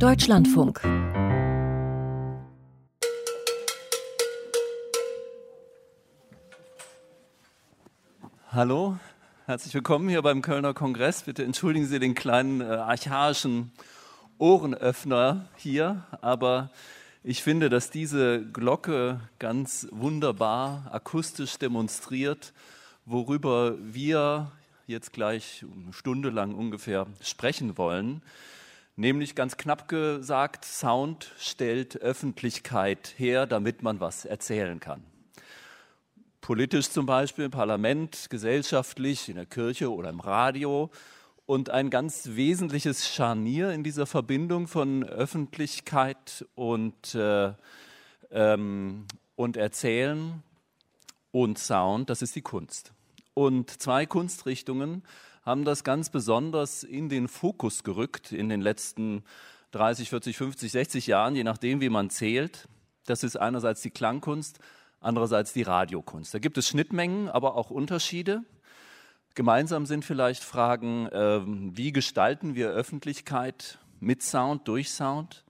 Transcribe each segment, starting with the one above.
Deutschlandfunk. Hallo, herzlich willkommen hier beim Kölner Kongress. Bitte entschuldigen Sie den kleinen äh, archaischen Ohrenöffner hier, aber ich finde, dass diese Glocke ganz wunderbar akustisch demonstriert, worüber wir jetzt gleich eine Stunde lang ungefähr sprechen wollen. Nämlich ganz knapp gesagt, Sound stellt Öffentlichkeit her, damit man was erzählen kann. Politisch zum Beispiel, im Parlament, gesellschaftlich, in der Kirche oder im Radio. Und ein ganz wesentliches Scharnier in dieser Verbindung von Öffentlichkeit und, äh, ähm, und Erzählen und Sound, das ist die Kunst. Und zwei Kunstrichtungen haben das ganz besonders in den Fokus gerückt in den letzten 30, 40, 50, 60 Jahren, je nachdem, wie man zählt. Das ist einerseits die Klangkunst, andererseits die Radiokunst. Da gibt es Schnittmengen, aber auch Unterschiede. Gemeinsam sind vielleicht Fragen, äh, wie gestalten wir Öffentlichkeit mit Sound, durch Sound?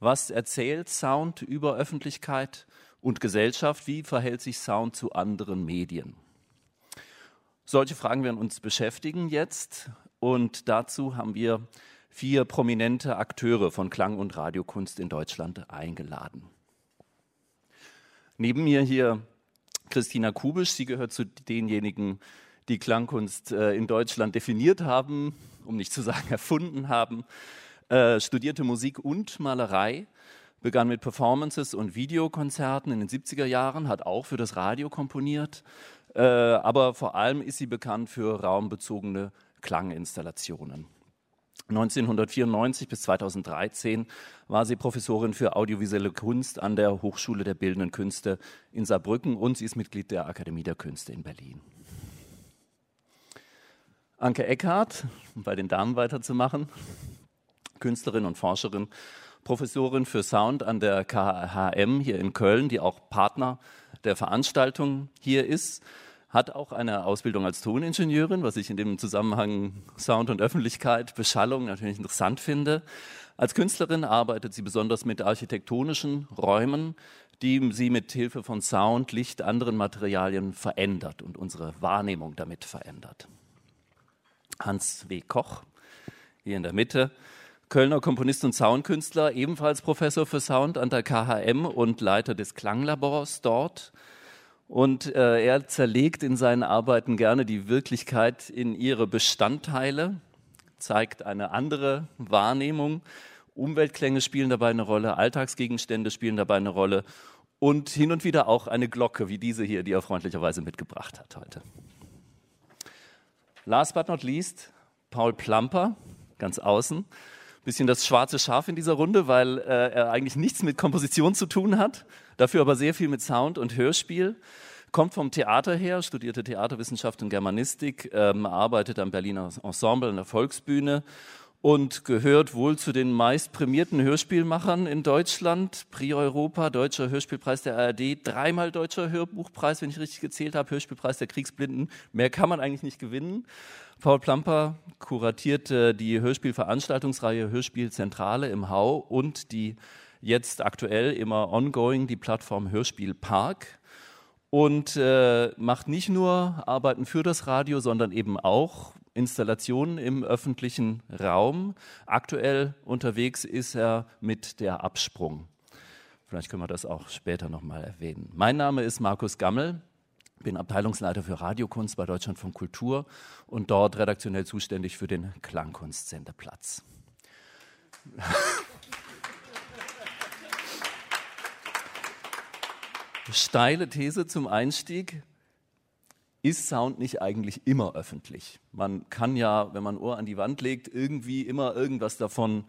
Was erzählt Sound über Öffentlichkeit und Gesellschaft? Wie verhält sich Sound zu anderen Medien? Solche Fragen werden uns beschäftigen jetzt. Und dazu haben wir vier prominente Akteure von Klang- und Radiokunst in Deutschland eingeladen. Neben mir hier Christina Kubisch, sie gehört zu denjenigen, die Klangkunst äh, in Deutschland definiert haben, um nicht zu sagen erfunden haben, äh, studierte Musik und Malerei, begann mit Performances und Videokonzerten in den 70er Jahren, hat auch für das Radio komponiert, äh, aber vor allem ist sie bekannt für raumbezogene Klanginstallationen. 1994 bis 2013 war sie Professorin für audiovisuelle Kunst an der Hochschule der Bildenden Künste in Saarbrücken und sie ist Mitglied der Akademie der Künste in Berlin. Anke Eckhardt, um bei den Damen weiterzumachen, Künstlerin und Forscherin, Professorin für Sound an der KHM hier in Köln, die auch Partner der Veranstaltung hier ist, hat auch eine Ausbildung als Toningenieurin, was ich in dem Zusammenhang Sound und Öffentlichkeit, Beschallung natürlich interessant finde. Als Künstlerin arbeitet sie besonders mit architektonischen Räumen, die sie mit Hilfe von Sound, Licht, anderen Materialien verändert und unsere Wahrnehmung damit verändert. Hans W. Koch, hier in der Mitte, Kölner Komponist und Soundkünstler, ebenfalls Professor für Sound an der KHM und Leiter des Klanglabors dort. Und äh, er zerlegt in seinen Arbeiten gerne die Wirklichkeit in ihre Bestandteile, zeigt eine andere Wahrnehmung. Umweltklänge spielen dabei eine Rolle, Alltagsgegenstände spielen dabei eine Rolle und hin und wieder auch eine Glocke wie diese hier, die er freundlicherweise mitgebracht hat heute. Last but not least, Paul Plamper, ganz außen bisschen das schwarze Schaf in dieser Runde, weil äh, er eigentlich nichts mit Komposition zu tun hat, dafür aber sehr viel mit Sound und Hörspiel. Kommt vom Theater her, studierte Theaterwissenschaft und Germanistik, ähm, arbeitet am Berliner Ensemble in der Volksbühne und gehört wohl zu den meist prämierten Hörspielmachern in Deutschland. Prix Europa, Deutscher Hörspielpreis der ARD, dreimal Deutscher Hörbuchpreis, wenn ich richtig gezählt habe, Hörspielpreis der Kriegsblinden. Mehr kann man eigentlich nicht gewinnen. Paul Plamper kuratierte die Hörspielveranstaltungsreihe Hörspielzentrale im Hau und die jetzt aktuell immer ongoing die Plattform Hörspiel Park und äh, macht nicht nur Arbeiten für das Radio, sondern eben auch Installationen im öffentlichen Raum. Aktuell unterwegs ist er mit der Absprung. Vielleicht können wir das auch später nochmal erwähnen. Mein Name ist Markus Gammel bin Abteilungsleiter für Radiokunst bei Deutschlandfunk Kultur und dort redaktionell zuständig für den Klangkunstsendeplatz. Steile These zum Einstieg. Ist Sound nicht eigentlich immer öffentlich? Man kann ja, wenn man Ohr an die Wand legt, irgendwie immer irgendwas davon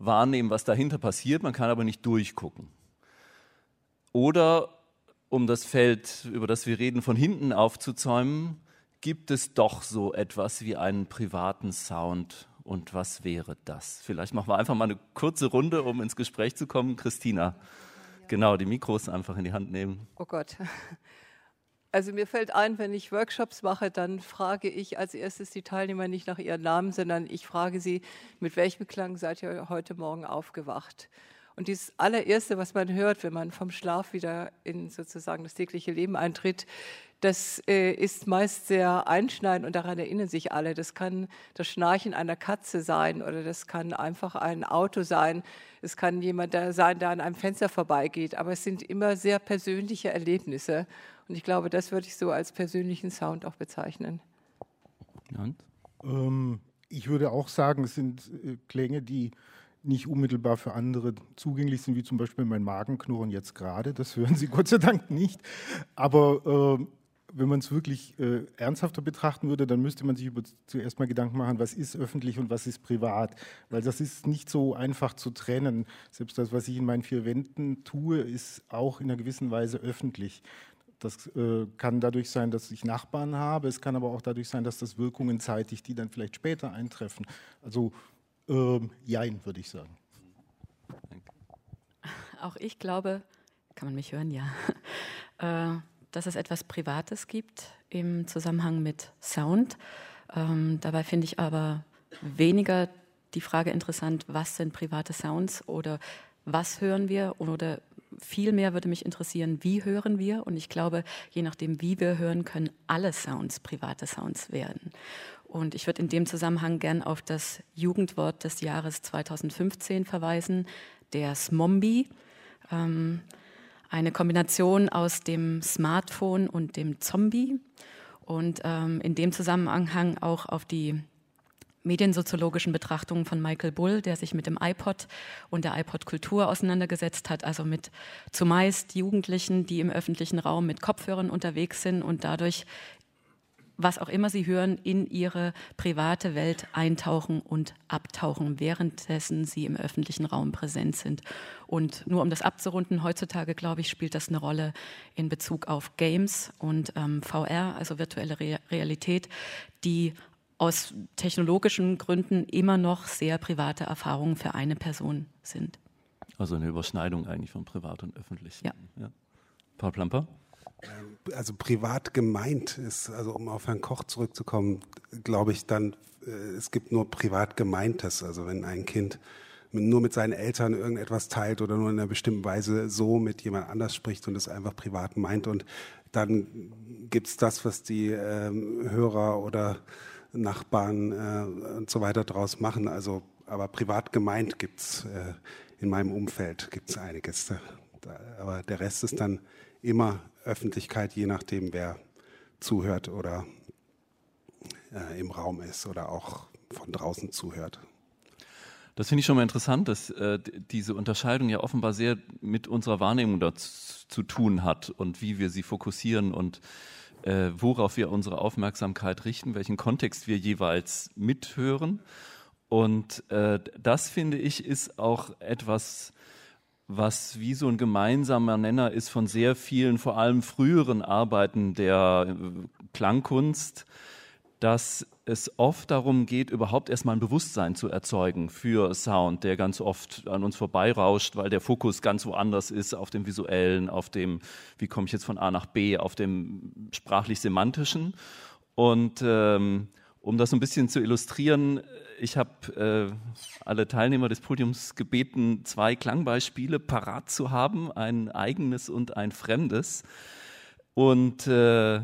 wahrnehmen, was dahinter passiert. Man kann aber nicht durchgucken. Oder um das Feld, über das wir reden, von hinten aufzuzäumen, gibt es doch so etwas wie einen privaten Sound. Und was wäre das? Vielleicht machen wir einfach mal eine kurze Runde, um ins Gespräch zu kommen. Christina, genau, die Mikros einfach in die Hand nehmen. Oh Gott. Also mir fällt ein, wenn ich Workshops mache, dann frage ich als erstes die Teilnehmer nicht nach ihren Namen, sondern ich frage sie, mit welchem Klang seid ihr heute Morgen aufgewacht? Und dieses allererste, was man hört, wenn man vom Schlaf wieder in sozusagen das tägliche Leben eintritt, das äh, ist meist sehr einschneidend und daran erinnern sich alle. Das kann das Schnarchen einer Katze sein oder das kann einfach ein Auto sein. Es kann jemand da sein, der an einem Fenster vorbeigeht. Aber es sind immer sehr persönliche Erlebnisse. Und ich glaube, das würde ich so als persönlichen Sound auch bezeichnen. Ähm, ich würde auch sagen, es sind äh, Klänge, die nicht unmittelbar für andere zugänglich sind, wie zum Beispiel mein Magenknurren jetzt gerade. Das hören Sie Gott sei Dank nicht. Aber äh, wenn man es wirklich äh, ernsthafter betrachten würde, dann müsste man sich über, zuerst mal Gedanken machen, was ist öffentlich und was ist privat. Weil das ist nicht so einfach zu trennen. Selbst das, was ich in meinen vier Wänden tue, ist auch in einer gewissen Weise öffentlich. Das äh, kann dadurch sein, dass ich Nachbarn habe. Es kann aber auch dadurch sein, dass das Wirkungen zeitigt, die dann vielleicht später eintreffen. Also äh, jein, würde ich sagen. Auch ich glaube, kann man mich hören? Ja. Äh, dass es etwas Privates gibt im Zusammenhang mit Sound. Ähm, dabei finde ich aber weniger die Frage interessant, was sind private Sounds oder was hören wir oder vielmehr würde mich interessieren, wie hören wir und ich glaube, je nachdem, wie wir hören, können alle Sounds private Sounds werden. Und ich würde in dem Zusammenhang gern auf das Jugendwort des Jahres 2015 verweisen, der Smombi. Ähm, eine Kombination aus dem Smartphone und dem Zombie und ähm, in dem Zusammenhang auch auf die mediensoziologischen Betrachtungen von Michael Bull, der sich mit dem iPod und der iPod-Kultur auseinandergesetzt hat, also mit zumeist Jugendlichen, die im öffentlichen Raum mit Kopfhörern unterwegs sind und dadurch was auch immer sie hören, in ihre private Welt eintauchen und abtauchen, währenddessen sie im öffentlichen Raum präsent sind. Und nur um das abzurunden, heutzutage, glaube ich, spielt das eine Rolle in Bezug auf Games und ähm, VR, also virtuelle Re Realität, die aus technologischen Gründen immer noch sehr private Erfahrungen für eine Person sind. Also eine Überschneidung eigentlich von privat und öffentlich. Ja. ja. Paul Plamper? Äh, also privat gemeint ist, also um auf Herrn Koch zurückzukommen, glaube ich dann, äh, es gibt nur privat gemeintes. Also wenn ein Kind nur mit seinen Eltern irgendetwas teilt oder nur in einer bestimmten Weise so mit jemand anders spricht und es einfach privat meint und dann gibt es das, was die ähm, Hörer oder Nachbarn äh, und so weiter daraus machen. Also, aber privat gemeint gibt's äh, in meinem Umfeld gibt's einiges. Da, aber der Rest ist dann immer Öffentlichkeit, je nachdem, wer zuhört oder äh, im Raum ist oder auch von draußen zuhört. Das finde ich schon mal interessant, dass äh, diese Unterscheidung ja offenbar sehr mit unserer Wahrnehmung dazu, zu tun hat und wie wir sie fokussieren und äh, worauf wir unsere Aufmerksamkeit richten, welchen Kontext wir jeweils mithören. Und äh, das finde ich ist auch etwas, was wie so ein gemeinsamer Nenner ist von sehr vielen, vor allem früheren Arbeiten der äh, Klangkunst, dass es oft darum geht, überhaupt erstmal ein Bewusstsein zu erzeugen für Sound, der ganz oft an uns vorbeirauscht, weil der Fokus ganz woanders ist, auf dem visuellen, auf dem, wie komme ich jetzt von A nach B, auf dem sprachlich-semantischen. Und ähm, um das ein bisschen zu illustrieren, ich habe äh, alle Teilnehmer des Podiums gebeten, zwei Klangbeispiele parat zu haben, ein eigenes und ein fremdes. Und äh,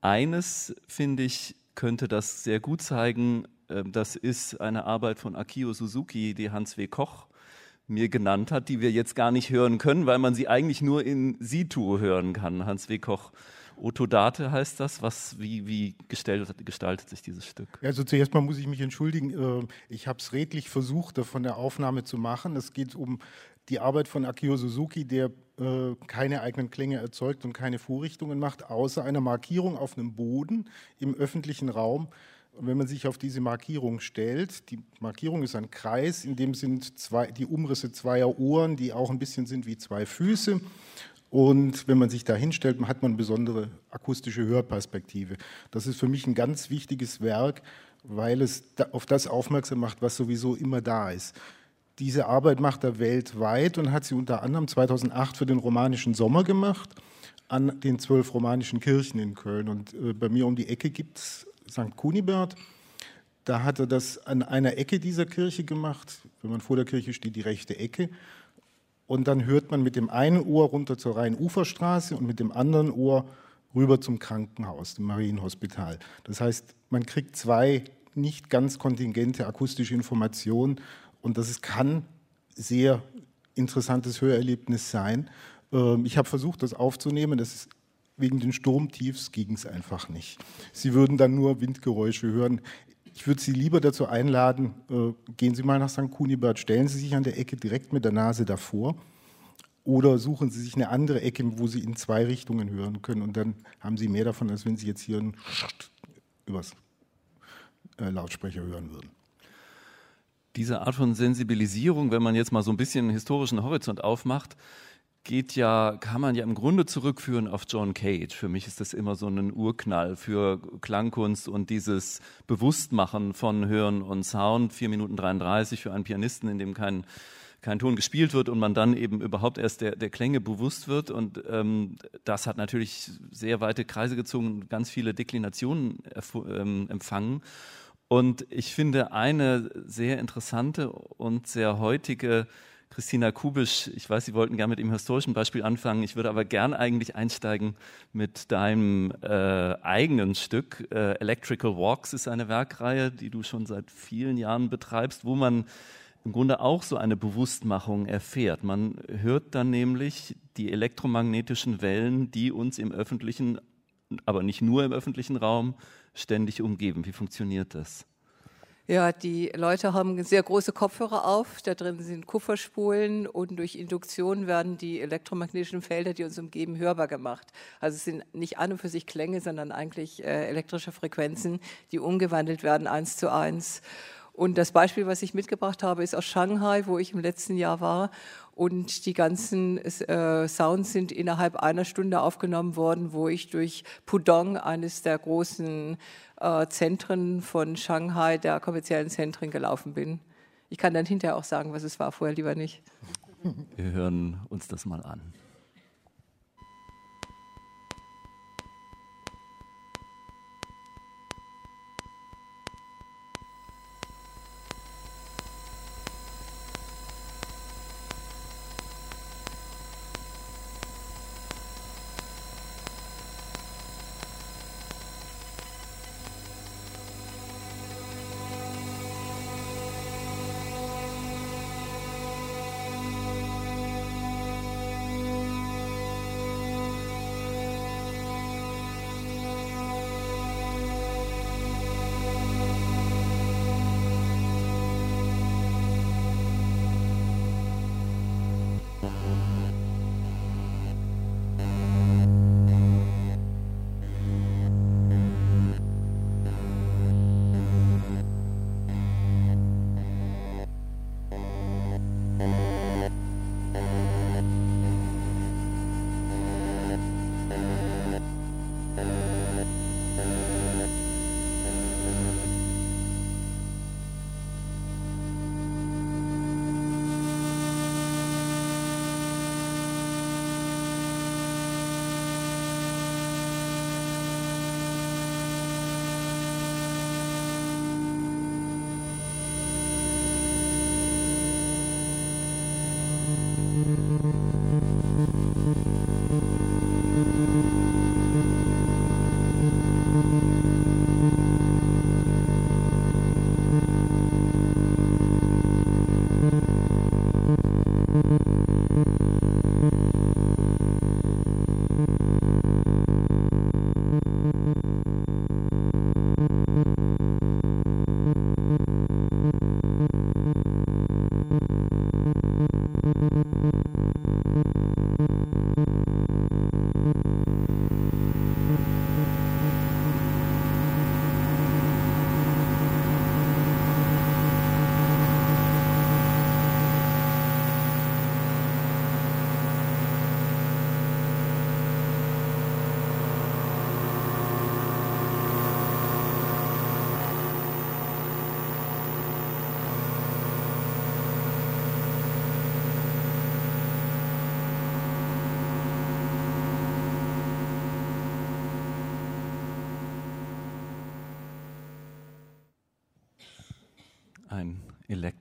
eines, finde ich, könnte das sehr gut zeigen. Äh, das ist eine Arbeit von Akio Suzuki, die Hans W. Koch mir genannt hat, die wir jetzt gar nicht hören können, weil man sie eigentlich nur in Situ hören kann. Hans W. Koch Otodate heißt das. Was, wie, wie gestaltet, gestaltet sich dieses Stück? Also zuerst mal muss ich mich entschuldigen. Äh, ich habe es redlich versucht, von der Aufnahme zu machen. Es geht um die Arbeit von Akio Suzuki, der äh, keine eigenen Klänge erzeugt und keine Vorrichtungen macht, außer einer Markierung auf einem Boden im öffentlichen Raum. Und wenn man sich auf diese Markierung stellt, die Markierung ist ein Kreis, in dem sind zwei, die Umrisse zweier Ohren, die auch ein bisschen sind wie zwei Füße. Und wenn man sich da hinstellt, hat man eine besondere akustische Hörperspektive. Das ist für mich ein ganz wichtiges Werk, weil es auf das aufmerksam macht, was sowieso immer da ist. Diese Arbeit macht er weltweit und hat sie unter anderem 2008 für den romanischen Sommer gemacht. an den zwölf romanischen Kirchen in Köln. Und äh, bei mir um die Ecke gibt es St. Kunibert. Da hat er das an einer Ecke dieser Kirche gemacht. Wenn man vor der Kirche steht, die rechte Ecke. Und dann hört man mit dem einen Ohr runter zur Rhein-Uferstraße und mit dem anderen Ohr rüber zum Krankenhaus, dem Marienhospital. Das heißt, man kriegt zwei nicht ganz kontingente akustische Informationen und das kann sehr interessantes Hörerlebnis sein. Ähm, ich habe versucht, das aufzunehmen. Das ist wegen den Sturmtiefs ging es einfach nicht. Sie würden dann nur Windgeräusche hören. Ich würde Sie lieber dazu einladen, äh, gehen Sie mal nach St. Kunibert, stellen Sie sich an der Ecke direkt mit der Nase davor oder suchen Sie sich eine andere Ecke, wo Sie in zwei Richtungen hören können und dann haben Sie mehr davon, als wenn Sie jetzt hier ein übers äh, Lautsprecher hören würden. Diese Art von Sensibilisierung, wenn man jetzt mal so ein bisschen einen historischen Horizont aufmacht, geht ja, kann man ja im Grunde zurückführen auf John Cage. Für mich ist das immer so ein Urknall für Klangkunst und dieses Bewusstmachen von Hören und Sound. 4 Minuten 33 für einen Pianisten, in dem kein, kein Ton gespielt wird und man dann eben überhaupt erst der, der Klänge bewusst wird. Und ähm, das hat natürlich sehr weite Kreise gezogen, ganz viele Deklinationen ähm, empfangen. Und ich finde eine sehr interessante und sehr heutige Christina Kubisch, ich weiß, Sie wollten gerne mit dem historischen Beispiel anfangen. Ich würde aber gern eigentlich einsteigen mit deinem äh, eigenen Stück. Äh, Electrical Walks ist eine Werkreihe, die du schon seit vielen Jahren betreibst, wo man im Grunde auch so eine Bewusstmachung erfährt. Man hört dann nämlich die elektromagnetischen Wellen, die uns im öffentlichen, aber nicht nur im öffentlichen Raum ständig umgeben. Wie funktioniert das? Ja, die Leute haben sehr große Kopfhörer auf, da drin sind Kupferspulen und durch Induktion werden die elektromagnetischen Felder, die uns umgeben, hörbar gemacht. Also es sind nicht an und für sich Klänge, sondern eigentlich äh, elektrische Frequenzen, die umgewandelt werden eins zu eins. Und das Beispiel, was ich mitgebracht habe, ist aus Shanghai, wo ich im letzten Jahr war. Und die ganzen äh, Sounds sind innerhalb einer Stunde aufgenommen worden, wo ich durch Pudong, eines der großen äh, Zentren von Shanghai, der kommerziellen Zentren, gelaufen bin. Ich kann dann hinterher auch sagen, was es war, vorher lieber nicht. Wir hören uns das mal an.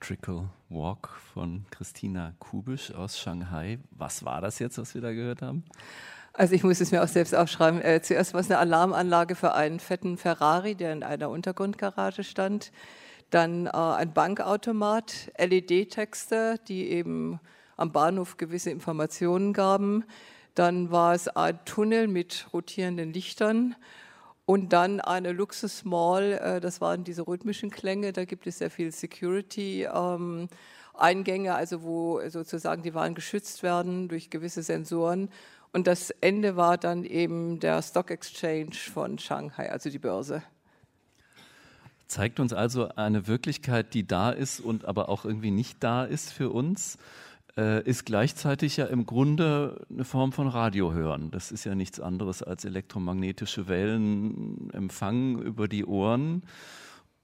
Electrical Walk von Christina Kubisch aus Shanghai. Was war das jetzt, was wir da gehört haben? Also ich muss es mir auch selbst aufschreiben. Äh, zuerst war es eine Alarmanlage für einen fetten Ferrari, der in einer Untergrundgarage stand. Dann äh, ein Bankautomat, LED-Texte, die eben am Bahnhof gewisse Informationen gaben. Dann war es ein Tunnel mit rotierenden Lichtern und dann eine Luxus Mall, äh, das waren diese rhythmischen Klänge, da gibt es sehr viel Security. Ähm, also wo sozusagen die Waren geschützt werden durch gewisse Sensoren. Und das Ende war dann eben der Stock Exchange von Shanghai, also die Börse. Zeigt uns also eine Wirklichkeit, die da ist und aber auch irgendwie nicht da ist für uns ist gleichzeitig ja im Grunde eine Form von Radiohören. Das ist ja nichts anderes als elektromagnetische Wellen empfangen über die Ohren.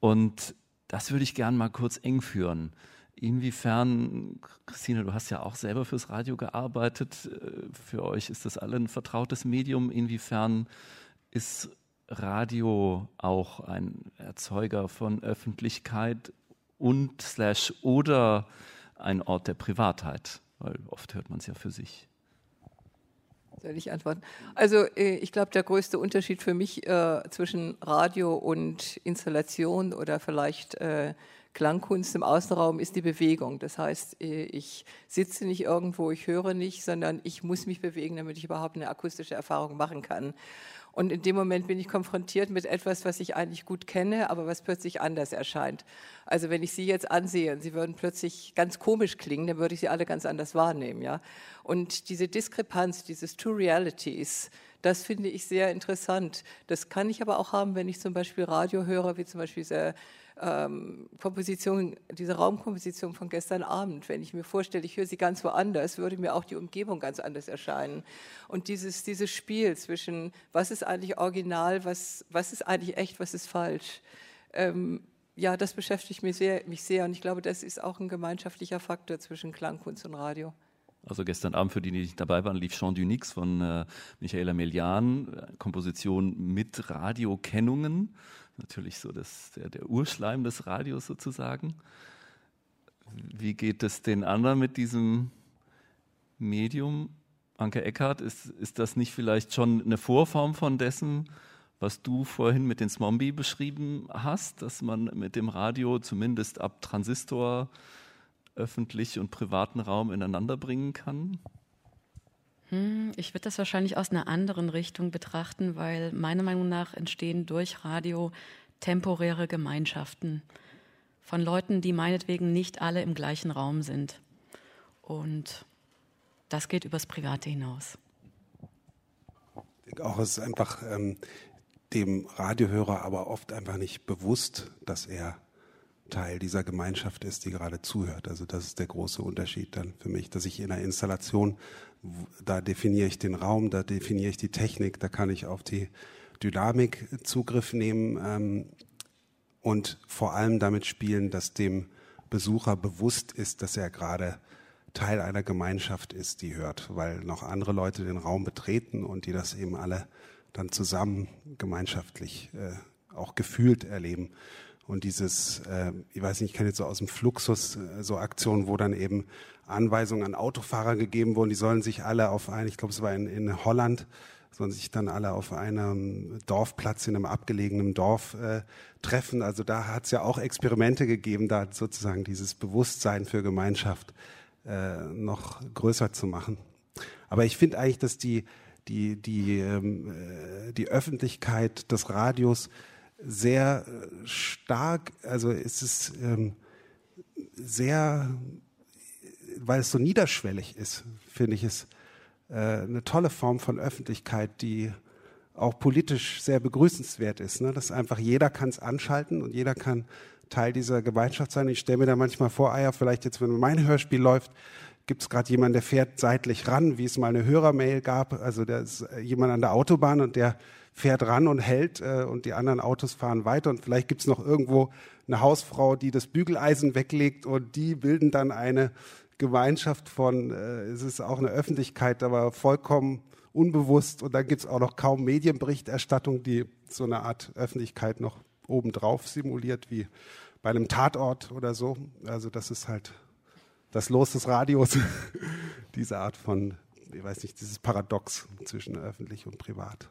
Und das würde ich gerne mal kurz eng führen. Inwiefern, Christine, du hast ja auch selber fürs Radio gearbeitet. Äh, für euch ist das alle ein vertrautes Medium. Inwiefern ist Radio auch ein Erzeuger von Öffentlichkeit und slash oder ein Ort der Privatheit, weil oft hört man es ja für sich. Soll ich antworten? Also äh, ich glaube, der größte Unterschied für mich äh, zwischen Radio und Installation oder vielleicht äh, Klangkunst im Außenraum ist die Bewegung. Das heißt, äh, ich sitze nicht irgendwo, ich höre nicht, sondern ich muss mich bewegen, damit ich überhaupt eine akustische Erfahrung machen kann. Und in dem Moment bin ich konfrontiert mit etwas, was ich eigentlich gut kenne, aber was plötzlich anders erscheint. Also wenn ich Sie jetzt ansehe und Sie würden plötzlich ganz komisch klingen, dann würde ich Sie alle ganz anders wahrnehmen. Ja? Und diese Diskrepanz, dieses Two Realities, das finde ich sehr interessant. Das kann ich aber auch haben, wenn ich zum Beispiel Radio höre, wie zum Beispiel diese ähm, Komposition, diese Raumkomposition von gestern Abend. Wenn ich mir vorstelle, ich höre sie ganz woanders, würde mir auch die Umgebung ganz anders erscheinen. Und dieses, dieses Spiel zwischen, was ist eigentlich original, was, was ist eigentlich echt, was ist falsch, ähm, ja, das beschäftigt mich sehr, mich sehr. Und ich glaube, das ist auch ein gemeinschaftlicher Faktor zwischen Klangkunst und Radio. Also gestern Abend, für die, die nicht dabei waren, lief Chant du Nix von äh, Michaela Melian, Komposition mit Radiokennungen natürlich so das, der, der Urschleim des Radios sozusagen. Wie geht es den anderen mit diesem Medium? Anke Eckhardt, ist, ist das nicht vielleicht schon eine Vorform von dessen, was du vorhin mit den Smombie beschrieben hast, dass man mit dem Radio zumindest ab Transistor öffentlich und privaten Raum ineinander bringen kann? Hm, ich würde das wahrscheinlich aus einer anderen Richtung betrachten, weil meiner Meinung nach entstehen durch Radio temporäre Gemeinschaften von Leuten, die meinetwegen nicht alle im gleichen Raum sind. Und das geht übers Private hinaus. Ich denke auch, es ist einfach ähm, dem Radiohörer aber oft einfach nicht bewusst, dass er Teil dieser Gemeinschaft ist, die gerade zuhört. Also das ist der große Unterschied dann für mich, dass ich in einer Installation, da definiere ich den Raum, da definiere ich die Technik, da kann ich auf die Dynamik Zugriff nehmen ähm, und vor allem damit spielen, dass dem Besucher bewusst ist, dass er gerade Teil einer Gemeinschaft ist, die hört, weil noch andere Leute den Raum betreten und die das eben alle dann zusammen gemeinschaftlich äh, auch gefühlt erleben. Und dieses, äh, ich weiß nicht, ich kenne jetzt so aus dem Fluxus äh, so Aktionen, wo dann eben Anweisungen an Autofahrer gegeben wurden, die sollen sich alle auf ein, ich glaube es war in, in Holland, sollen sich dann alle auf einem Dorfplatz in einem abgelegenen Dorf äh, treffen. Also da hat es ja auch Experimente gegeben, da sozusagen dieses Bewusstsein für Gemeinschaft äh, noch größer zu machen. Aber ich finde eigentlich, dass die, die, die, ähm, äh, die Öffentlichkeit des Radios sehr äh, stark, also es ist ähm, sehr, weil es so niederschwellig ist, finde ich es äh, eine tolle Form von Öffentlichkeit, die auch politisch sehr begrüßenswert ist. Ne? Dass einfach jeder kann es anschalten und jeder kann Teil dieser Gemeinschaft sein. Ich stelle mir da manchmal vor, ah ja, vielleicht jetzt, wenn mein Hörspiel läuft, gibt es gerade jemanden, der fährt seitlich ran, wie es mal eine Hörermail gab. Also da ist äh, jemand an der Autobahn und der fährt ran und hält äh, und die anderen Autos fahren weiter und vielleicht gibt es noch irgendwo eine Hausfrau, die das Bügeleisen weglegt und die bilden dann eine Gemeinschaft von, äh, es ist auch eine Öffentlichkeit, aber vollkommen unbewusst und dann gibt es auch noch kaum Medienberichterstattung, die so eine Art Öffentlichkeit noch obendrauf simuliert, wie bei einem Tatort oder so. Also das ist halt das Los des Radios, diese Art von, ich weiß nicht, dieses Paradox zwischen öffentlich und privat.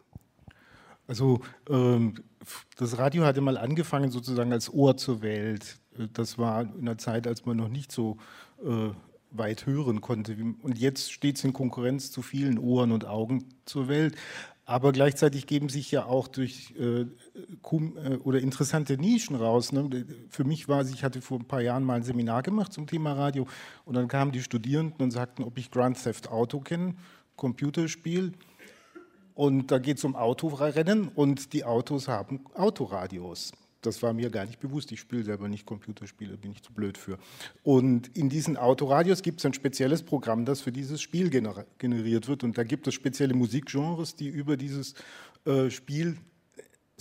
Also ähm, das Radio hatte mal angefangen sozusagen als Ohr zur Welt. Das war in einer Zeit, als man noch nicht so äh, weit hören konnte. Und jetzt steht es in Konkurrenz zu vielen Ohren und Augen zur Welt. Aber gleichzeitig geben sich ja auch durch äh, äh, oder interessante Nischen raus. Ne? Für mich war es, ich hatte vor ein paar Jahren mal ein Seminar gemacht zum Thema Radio und dann kamen die Studierenden und sagten, ob ich Grand Theft Auto kenne, Computerspiel. Und da geht es um Autorennen und die Autos haben Autoradios. Das war mir gar nicht bewusst. Ich spiele selber nicht Computerspiele, bin ich zu blöd für. Und in diesen Autoradios gibt es ein spezielles Programm, das für dieses Spiel generiert wird. Und da gibt es spezielle Musikgenres, die über dieses äh, Spiel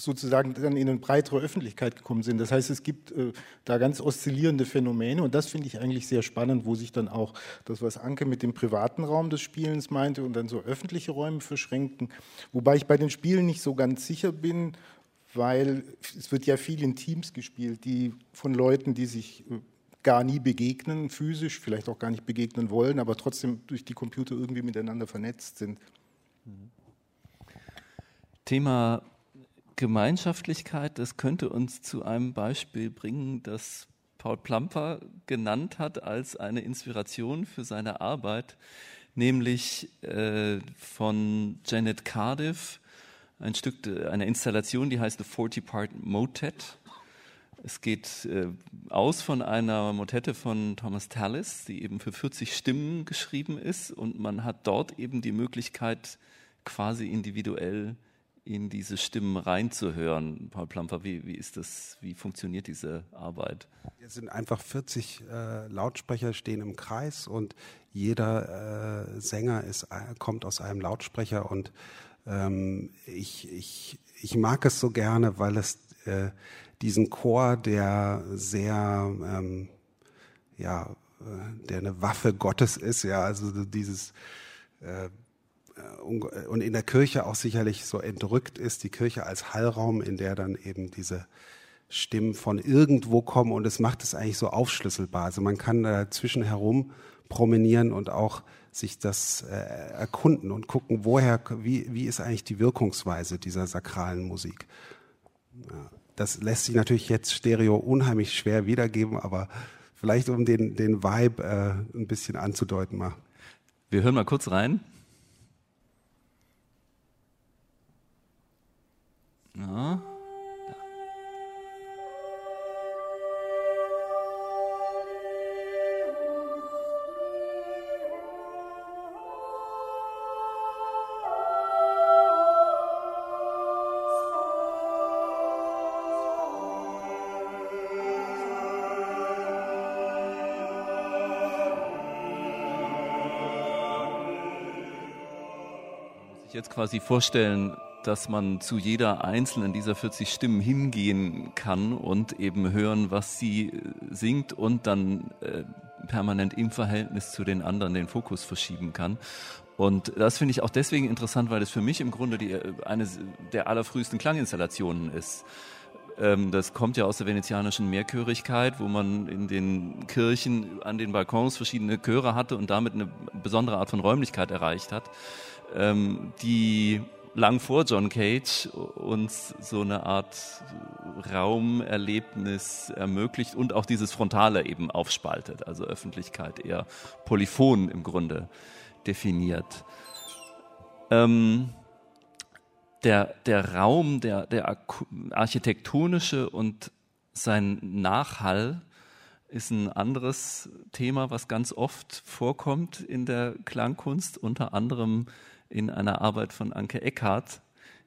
sozusagen dann in eine breitere Öffentlichkeit gekommen sind. Das heißt, es gibt äh, da ganz oszillierende Phänomene und das finde ich eigentlich sehr spannend, wo sich dann auch das, was Anke mit dem privaten Raum des Spielens meinte und dann so öffentliche Räume verschränken. Wobei ich bei den Spielen nicht so ganz sicher bin, weil es wird ja viel in Teams gespielt, die von Leuten, die sich äh, gar nie begegnen, physisch, vielleicht auch gar nicht begegnen wollen, aber trotzdem durch die Computer irgendwie miteinander vernetzt sind. Thema Gemeinschaftlichkeit, das könnte uns zu einem Beispiel bringen, das Paul Plamper genannt hat als eine Inspiration für seine Arbeit, nämlich äh, von Janet Cardiff, ein Stück, eine Installation, die heißt The 40-Part Motet. Es geht äh, aus von einer Motette von Thomas Tallis, die eben für 40 Stimmen geschrieben ist und man hat dort eben die Möglichkeit, quasi individuell in diese Stimmen reinzuhören. Paul Plamper, wie, wie ist das, wie funktioniert diese Arbeit? Es sind einfach 40 äh, Lautsprecher stehen im Kreis und jeder äh, Sänger ist, äh, kommt aus einem Lautsprecher und ähm, ich, ich, ich mag es so gerne, weil es äh, diesen Chor, der sehr, ähm, ja, äh, der eine Waffe Gottes ist, ja, also dieses äh, und in der Kirche auch sicherlich so entrückt ist, die Kirche als Hallraum, in der dann eben diese Stimmen von irgendwo kommen und es macht es eigentlich so aufschlüsselbar. Also man kann dazwischen herum promenieren und auch sich das äh, erkunden und gucken, woher, wie, wie ist eigentlich die Wirkungsweise dieser sakralen Musik. Ja, das lässt sich natürlich jetzt stereo unheimlich schwer wiedergeben, aber vielleicht um den, den Vibe äh, ein bisschen anzudeuten mal. Wir hören mal kurz rein. Ja. jetzt quasi vorstellen, dass man zu jeder einzelnen dieser 40 Stimmen hingehen kann und eben hören, was sie äh, singt und dann äh, permanent im Verhältnis zu den anderen den Fokus verschieben kann. Und das finde ich auch deswegen interessant, weil es für mich im Grunde die, äh, eine der allerfrühesten Klanginstallationen ist. Ähm, das kommt ja aus der venezianischen Mehrchörigkeit, wo man in den Kirchen an den Balkons verschiedene Chöre hatte und damit eine besondere Art von Räumlichkeit erreicht hat ähm, die lang vor John Cage uns so eine Art Raumerlebnis ermöglicht und auch dieses Frontale eben aufspaltet, also Öffentlichkeit eher polyphon im Grunde definiert. Ähm, der, der Raum, der, der architektonische und sein Nachhall ist ein anderes Thema, was ganz oft vorkommt in der Klangkunst, unter anderem in einer Arbeit von Anke Eckhardt,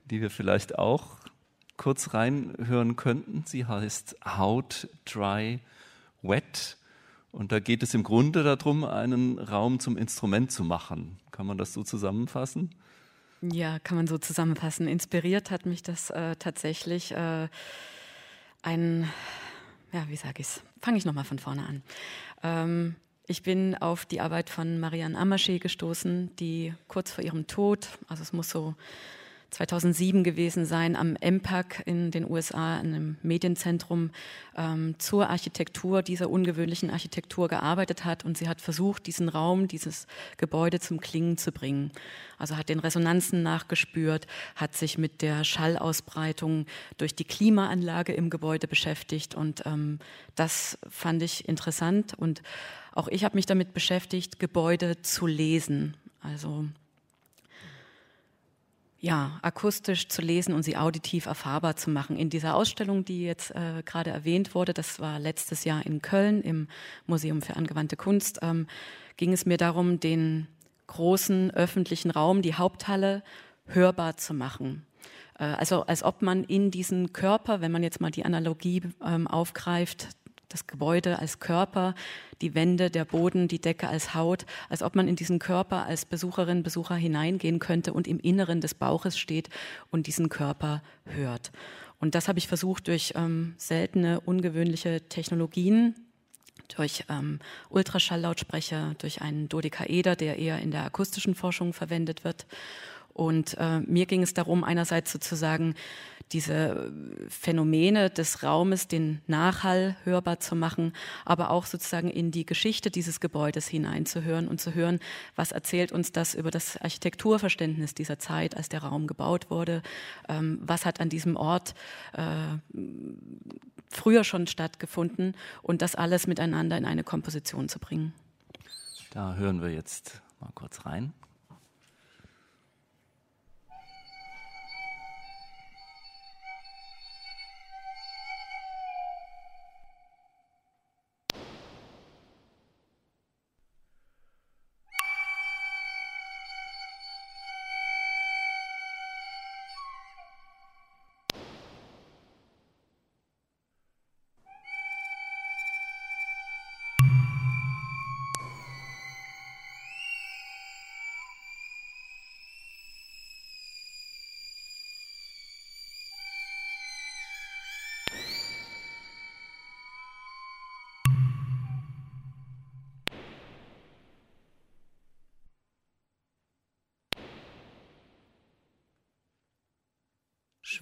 die wir vielleicht auch kurz reinhören könnten. Sie heißt Haut, Dry, Wet. Und da geht es im Grunde darum, einen Raum zum Instrument zu machen. Kann man das so zusammenfassen? Ja, kann man so zusammenfassen. Inspiriert hat mich das äh, tatsächlich äh, ein, ja, wie sage ich es? Fange ich nochmal von vorne an. Ähm, ich bin auf die Arbeit von Marianne Amasche gestoßen, die kurz vor ihrem Tod, also es muss so 2007 gewesen sein, am MPAC in den USA, einem Medienzentrum, ähm, zur Architektur, dieser ungewöhnlichen Architektur gearbeitet hat. Und sie hat versucht, diesen Raum, dieses Gebäude zum Klingen zu bringen. Also hat den Resonanzen nachgespürt, hat sich mit der Schallausbreitung durch die Klimaanlage im Gebäude beschäftigt. Und ähm, das fand ich interessant. Und auch ich habe mich damit beschäftigt, Gebäude zu lesen. Also ja, akustisch zu lesen und sie auditiv erfahrbar zu machen. In dieser Ausstellung, die jetzt äh, gerade erwähnt wurde, das war letztes Jahr in Köln im Museum für angewandte Kunst, ähm, ging es mir darum, den großen öffentlichen Raum, die Haupthalle, hörbar zu machen. Äh, also als ob man in diesen Körper, wenn man jetzt mal die Analogie ähm, aufgreift, das Gebäude als Körper, die Wände, der Boden, die Decke als Haut, als ob man in diesen Körper als Besucherin, Besucher hineingehen könnte und im Inneren des Bauches steht und diesen Körper hört. Und das habe ich versucht durch ähm, seltene, ungewöhnliche Technologien, durch ähm, Ultraschalllautsprecher, durch einen Dodekaeder, der eher in der akustischen Forschung verwendet wird. Und äh, mir ging es darum, einerseits sozusagen diese Phänomene des Raumes, den Nachhall hörbar zu machen, aber auch sozusagen in die Geschichte dieses Gebäudes hineinzuhören und zu hören, was erzählt uns das über das Architekturverständnis dieser Zeit, als der Raum gebaut wurde, ähm, was hat an diesem Ort äh, früher schon stattgefunden und das alles miteinander in eine Komposition zu bringen. Da hören wir jetzt mal kurz rein.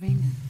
schwingen.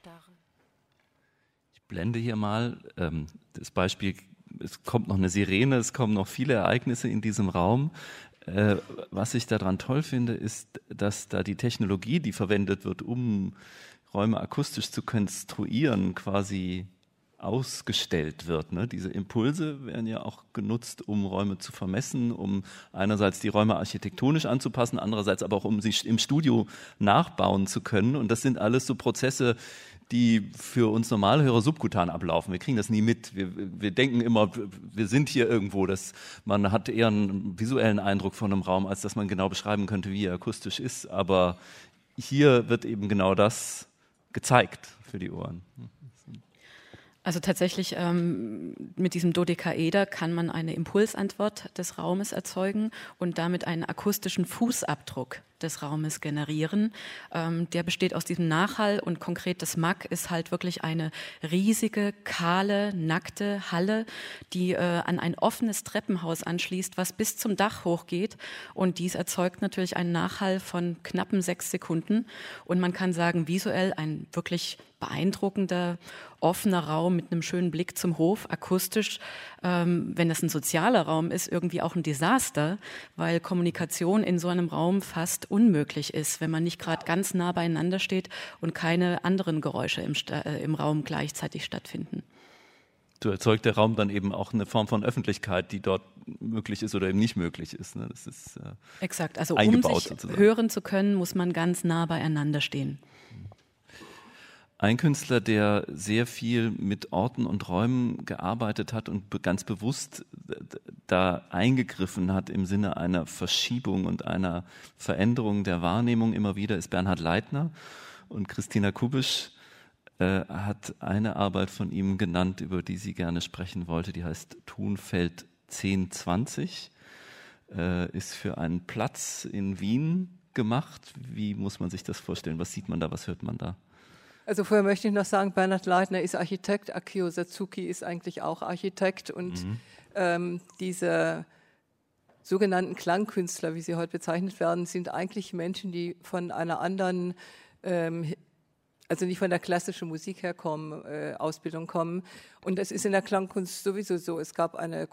Starre. Ich blende hier mal ähm, das Beispiel, es kommt noch eine Sirene, es kommen noch viele Ereignisse in diesem Raum. Äh, was ich daran toll finde, ist, dass da die Technologie, die verwendet wird, um Räume akustisch zu konstruieren, quasi ausgestellt wird. Ne? Diese Impulse werden ja auch genutzt, um Räume zu vermessen, um einerseits die Räume architektonisch anzupassen, andererseits aber auch, um sie im Studio nachbauen zu können. Und das sind alles so Prozesse, die für uns Normalhörer subkutan ablaufen. Wir kriegen das nie mit. Wir, wir denken immer, wir sind hier irgendwo. Das, man hat eher einen visuellen Eindruck von einem Raum, als dass man genau beschreiben könnte, wie er akustisch ist. Aber hier wird eben genau das gezeigt für die Ohren. Also tatsächlich ähm, mit diesem Dodekaeder kann man eine Impulsantwort des Raumes erzeugen und damit einen akustischen Fußabdruck des Raumes generieren. Ähm, der besteht aus diesem Nachhall und konkret das MAG ist halt wirklich eine riesige, kahle, nackte Halle, die äh, an ein offenes Treppenhaus anschließt, was bis zum Dach hochgeht. Und dies erzeugt natürlich einen Nachhall von knappen sechs Sekunden. Und man kann sagen, visuell ein wirklich beeindruckender, offener Raum mit einem schönen Blick zum Hof, akustisch, ähm, wenn das ein sozialer Raum ist, irgendwie auch ein Desaster, weil Kommunikation in so einem Raum fast unmöglich ist, wenn man nicht gerade ganz nah beieinander steht und keine anderen Geräusche im, äh, im Raum gleichzeitig stattfinden. Du erzeugt der Raum dann eben auch eine Form von Öffentlichkeit, die dort möglich ist oder eben nicht möglich ist. Ne? Das ist äh, Exakt, also um sich sozusagen. hören zu können, muss man ganz nah beieinander stehen. Ein Künstler, der sehr viel mit Orten und Räumen gearbeitet hat und ganz bewusst da eingegriffen hat im Sinne einer Verschiebung und einer Veränderung der Wahrnehmung immer wieder, ist Bernhard Leitner. Und Christina Kubisch äh, hat eine Arbeit von ihm genannt, über die sie gerne sprechen wollte. Die heißt Thunfeld 1020. Äh, ist für einen Platz in Wien gemacht. Wie muss man sich das vorstellen? Was sieht man da? Was hört man da? Also vorher möchte ich noch sagen, Bernhard Leitner ist Architekt, Akio Satsuki ist eigentlich auch Architekt und mhm. ähm, diese sogenannten Klangkünstler, wie sie heute bezeichnet werden, sind eigentlich Menschen, die von einer anderen, ähm, also nicht von der klassischen Musik herkommen, äh, Ausbildung kommen. Und das ist in der Klangkunst sowieso so. Es gab eine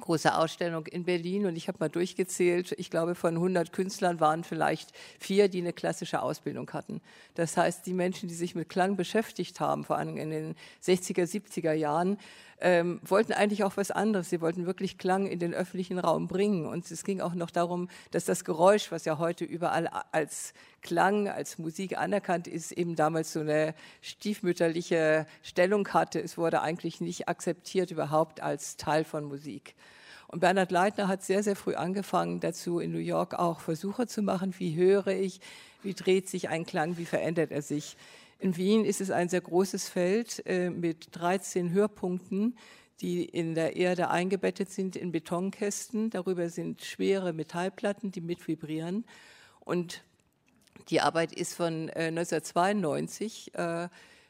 große Ausstellung in Berlin und ich habe mal durchgezählt, ich glaube von 100 Künstlern waren vielleicht vier, die eine klassische Ausbildung hatten. Das heißt, die Menschen, die sich mit Klang beschäftigt haben, vor allem in den 60er, 70er Jahren, ähm, wollten eigentlich auch was anderes. Sie wollten wirklich Klang in den öffentlichen Raum bringen. Und es ging auch noch darum, dass das Geräusch, was ja heute überall als Klang, als Musik anerkannt ist, eben damals so eine stiefmütterliche Stellung hatte. Es wurde eigentlich nicht akzeptiert überhaupt als Teil von Musik. Und Bernhard Leitner hat sehr, sehr früh angefangen, dazu in New York auch Versuche zu machen. Wie höre ich? Wie dreht sich ein Klang? Wie verändert er sich? In Wien ist es ein sehr großes Feld äh, mit 13 Hörpunkten, die in der Erde eingebettet sind in Betonkästen. Darüber sind schwere Metallplatten, die mit vibrieren. Und die Arbeit ist von äh, 1992. Äh,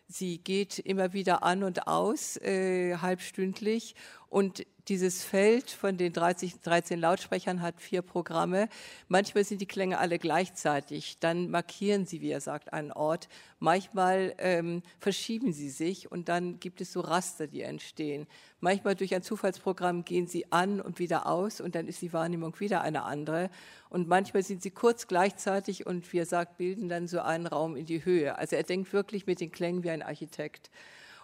sie geht immer wieder an und aus, äh, halbstündlich. Und dieses Feld von den 30, 13 Lautsprechern hat vier Programme. Manchmal sind die Klänge alle gleichzeitig. Dann markieren sie, wie er sagt, einen Ort. Manchmal ähm, verschieben sie sich und dann gibt es so Raster, die entstehen. Manchmal durch ein Zufallsprogramm gehen sie an und wieder aus und dann ist die Wahrnehmung wieder eine andere. Und manchmal sind sie kurz gleichzeitig und wie er sagt, bilden dann so einen Raum in die Höhe. Also er denkt wirklich mit den Klängen wie ein Architekt.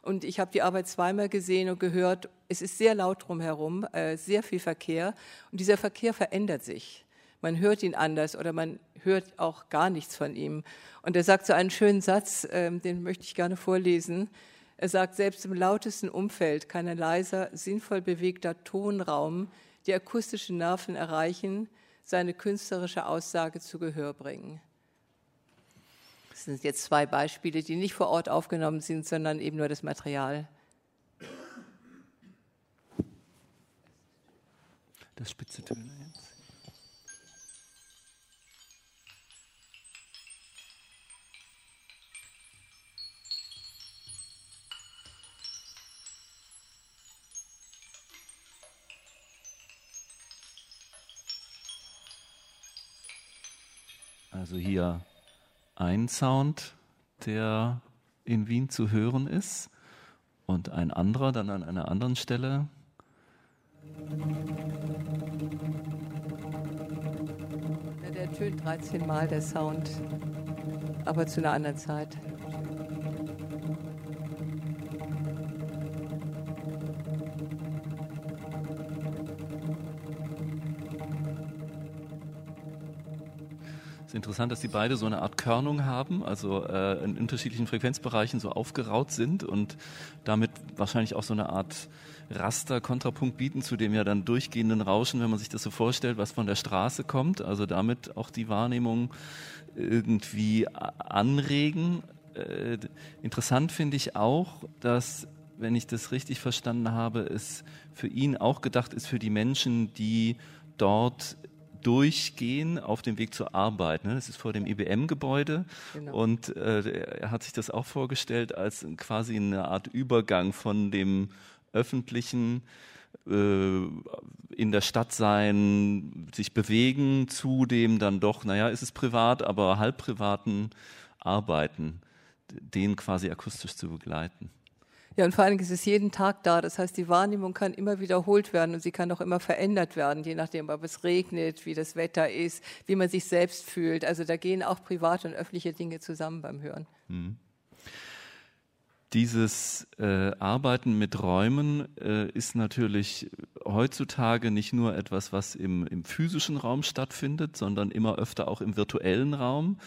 Und ich habe die Arbeit zweimal gesehen und gehört, es ist sehr laut drumherum, äh, sehr viel Verkehr. Und dieser Verkehr verändert sich. Man hört ihn anders oder man hört auch gar nichts von ihm. Und er sagt so einen schönen Satz, äh, den möchte ich gerne vorlesen. Er sagt, selbst im lautesten Umfeld kann ein leiser, sinnvoll bewegter Tonraum die akustischen Nerven erreichen, seine künstlerische Aussage zu Gehör bringen. Das sind jetzt zwei Beispiele, die nicht vor Ort aufgenommen sind, sondern eben nur das Material. Das spitze Töne jetzt. Also hier ein Sound, der in Wien zu hören ist und ein anderer dann an einer anderen Stelle. Der tönt 13 Mal der Sound, aber zu einer anderen Zeit. Ist interessant, dass sie beide so eine Art Körnung haben, also äh, in unterschiedlichen Frequenzbereichen so aufgeraut sind und damit wahrscheinlich auch so eine Art Raster-Kontrapunkt bieten zu dem ja dann durchgehenden Rauschen, wenn man sich das so vorstellt, was von der Straße kommt. Also damit auch die Wahrnehmung irgendwie anregen. Äh, interessant finde ich auch, dass wenn ich das richtig verstanden habe, es für ihn auch gedacht ist für die Menschen, die dort durchgehen auf dem Weg zur Arbeit. Ne? Das ist vor dem IBM-Gebäude genau. und äh, er hat sich das auch vorgestellt als quasi eine Art Übergang von dem öffentlichen äh, in der Stadt sein, sich bewegen, zu dem dann doch, naja, ist es privat, aber halb privaten Arbeiten, den quasi akustisch zu begleiten. Ja, und vor allem ist es jeden Tag da. Das heißt, die Wahrnehmung kann immer wiederholt werden und sie kann auch immer verändert werden, je nachdem, ob es regnet, wie das Wetter ist, wie man sich selbst fühlt. Also da gehen auch private und öffentliche Dinge zusammen beim Hören. Mhm dieses äh, Arbeiten mit Räumen äh, ist natürlich heutzutage nicht nur etwas, was im, im, physischen Raum stattfindet, sondern immer öfter auch im virtuellen Raum,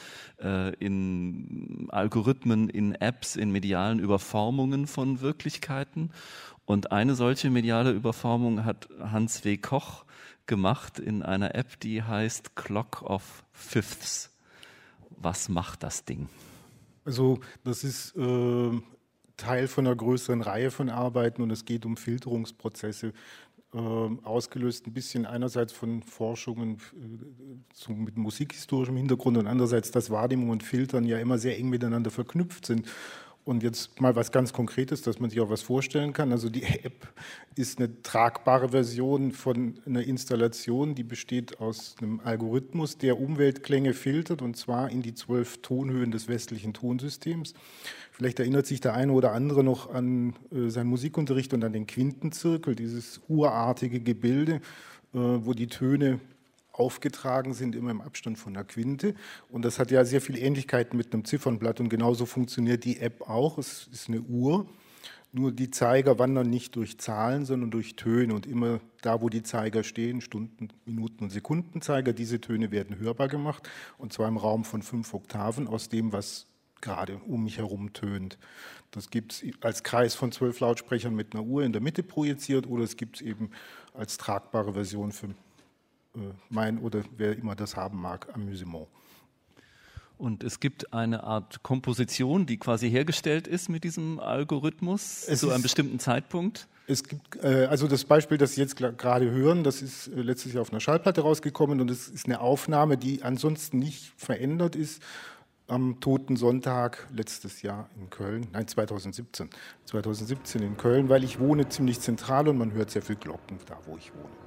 äh, in Algorithmen, in Apps, in medialen Überformungen von Wirklichkeiten. Und eine solche mediale Überformung hat Hans W. Koch gemacht in einer App, die heißt Clock of Fifths. Was macht das Ding? Also das ist äh, Teil von einer größeren Reihe von Arbeiten und es geht um Filterungsprozesse, äh, ausgelöst ein bisschen einerseits von Forschungen äh, mit musikhistorischem Hintergrund und andererseits, dass Wahrnehmung und Filtern ja immer sehr eng miteinander verknüpft sind. Und jetzt mal was ganz Konkretes, dass man sich auch was vorstellen kann. Also die App ist eine tragbare Version von einer Installation, die besteht aus einem Algorithmus, der Umweltklänge filtert und zwar in die zwölf Tonhöhen des westlichen Tonsystems. Vielleicht erinnert sich der eine oder andere noch an äh, seinen Musikunterricht und an den Quintenzirkel, dieses urartige Gebilde, äh, wo die Töne aufgetragen sind, immer im Abstand von der Quinte. Und das hat ja sehr viel Ähnlichkeiten mit einem Ziffernblatt und genauso funktioniert die App auch. Es ist eine Uhr, nur die Zeiger wandern nicht durch Zahlen, sondern durch Töne und immer da, wo die Zeiger stehen, Stunden, Minuten und Sekundenzeiger, diese Töne werden hörbar gemacht und zwar im Raum von fünf Oktaven aus dem, was gerade um mich herum tönt. Das gibt es als Kreis von zwölf Lautsprechern mit einer Uhr in der Mitte projiziert oder es gibt es eben als tragbare Version für äh, mein oder wer immer das haben mag, Amüsement. Und es gibt eine Art Komposition, die quasi hergestellt ist mit diesem Algorithmus es zu einem bestimmten Zeitpunkt. Es gibt äh, also das Beispiel, das Sie jetzt gerade hören, das ist äh, letztes Jahr auf einer Schallplatte rausgekommen und es ist eine Aufnahme, die ansonsten nicht verändert ist am Toten Sonntag letztes Jahr in Köln, nein 2017, 2017 in Köln, weil ich wohne ziemlich zentral und man hört sehr viel Glocken da, wo ich wohne.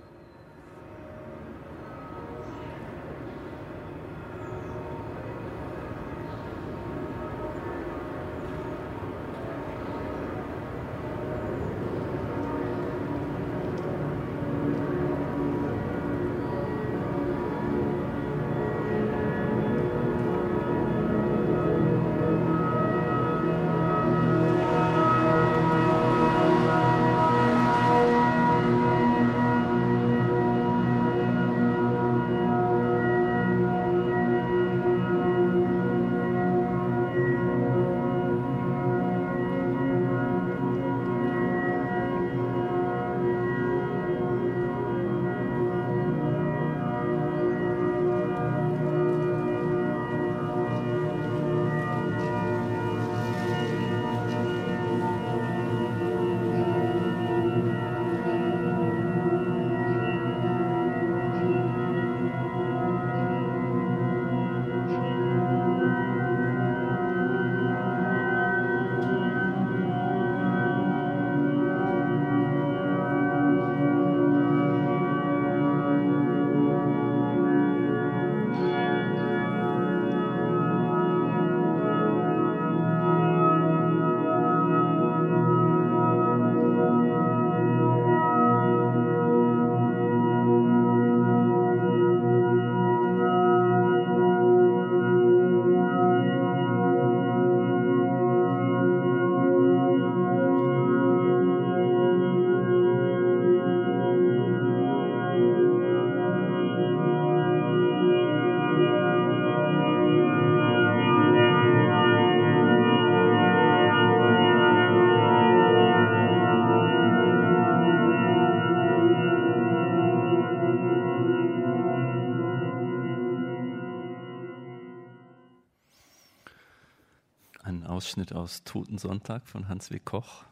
Ausschnitt aus Toten Sonntag von Hans W. Koch.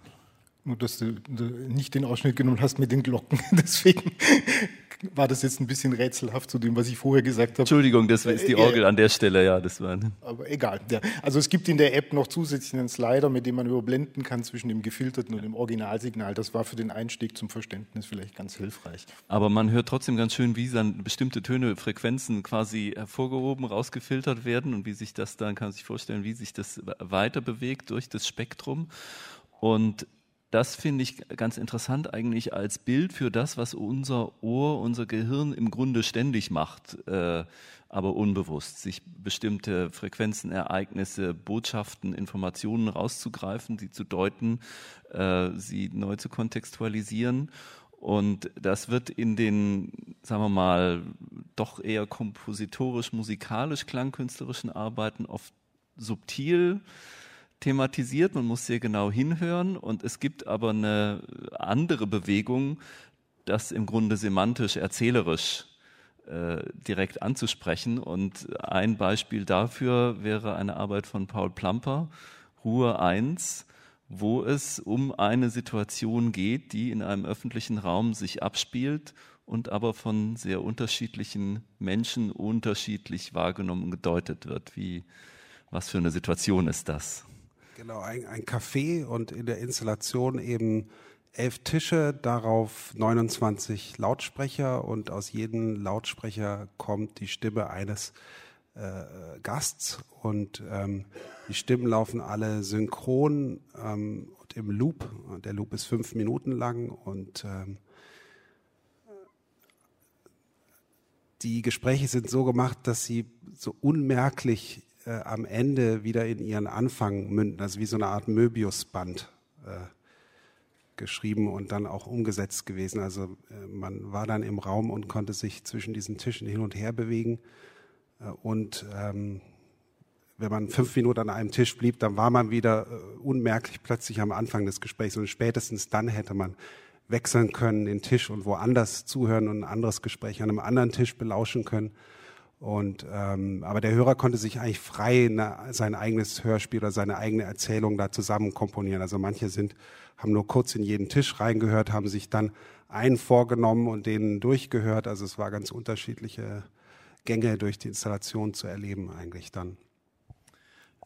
Nur, dass du nicht den Ausschnitt genommen hast mit den Glocken. Deswegen war das jetzt ein bisschen rätselhaft zu dem, was ich vorher gesagt habe. Entschuldigung, das ist die äh, Orgel an der Stelle, ja. Das war Aber egal. Ja. Also es gibt in der App noch zusätzlich einen Slider, mit dem man überblenden kann zwischen dem gefilterten und dem Originalsignal. Das war für den Einstieg zum Verständnis vielleicht ganz hilfreich. Aber man hört trotzdem ganz schön, wie dann bestimmte Töne, Frequenzen quasi hervorgehoben, rausgefiltert werden und wie sich das dann, kann man sich vorstellen, wie sich das weiter bewegt durch das Spektrum. Und das finde ich ganz interessant eigentlich als Bild für das, was unser Ohr, unser Gehirn im Grunde ständig macht, äh, aber unbewusst, sich bestimmte Frequenzen, Ereignisse, Botschaften, Informationen rauszugreifen, sie zu deuten, äh, sie neu zu kontextualisieren. Und das wird in den, sagen wir mal, doch eher kompositorisch, musikalisch, klangkünstlerischen Arbeiten oft subtil thematisiert, man muss sehr genau hinhören und es gibt aber eine andere Bewegung, das im Grunde semantisch, erzählerisch äh, direkt anzusprechen. Und ein Beispiel dafür wäre eine Arbeit von Paul Plamper, Ruhe 1, wo es um eine Situation geht, die in einem öffentlichen Raum sich abspielt und aber von sehr unterschiedlichen Menschen unterschiedlich wahrgenommen und gedeutet wird. Wie, was für eine Situation ist das? Genau, ein, ein Café und in der Installation eben elf Tische, darauf 29 Lautsprecher und aus jedem Lautsprecher kommt die Stimme eines äh, Gasts und ähm, die Stimmen laufen alle synchron ähm, und im Loop. Der Loop ist fünf Minuten lang und ähm, die Gespräche sind so gemacht, dass sie so unmerklich äh, am Ende wieder in ihren Anfang münden, also wie so eine Art Möbiusband äh, geschrieben und dann auch umgesetzt gewesen. Also äh, man war dann im Raum und konnte sich zwischen diesen Tischen hin und her bewegen. Äh, und ähm, wenn man fünf Minuten an einem Tisch blieb, dann war man wieder äh, unmerklich plötzlich am Anfang des Gesprächs. Und spätestens dann hätte man wechseln können, den Tisch und woanders zuhören und ein anderes Gespräch an einem anderen Tisch belauschen können. Und, ähm, aber der Hörer konnte sich eigentlich frei eine, sein eigenes Hörspiel oder seine eigene Erzählung da zusammen komponieren. Also manche sind, haben nur kurz in jeden Tisch reingehört, haben sich dann einen vorgenommen und den durchgehört. Also es war ganz unterschiedliche Gänge durch die Installation zu erleben eigentlich dann.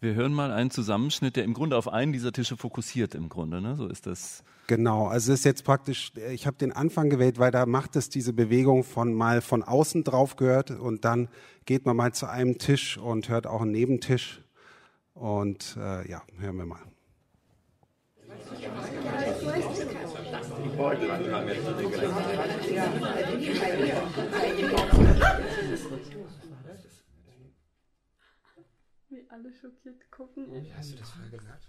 Wir hören mal einen Zusammenschnitt, der im Grunde auf einen dieser Tische fokussiert im Grunde, ne? So ist das. Genau, also es ist jetzt praktisch, ich habe den Anfang gewählt, weil da macht es diese Bewegung von mal von außen drauf gehört und dann geht man mal zu einem Tisch und hört auch einen Nebentisch. Und äh, ja, hören wir mal. Die Beutel alle schockiert gucken. Hast du das vorher gesagt?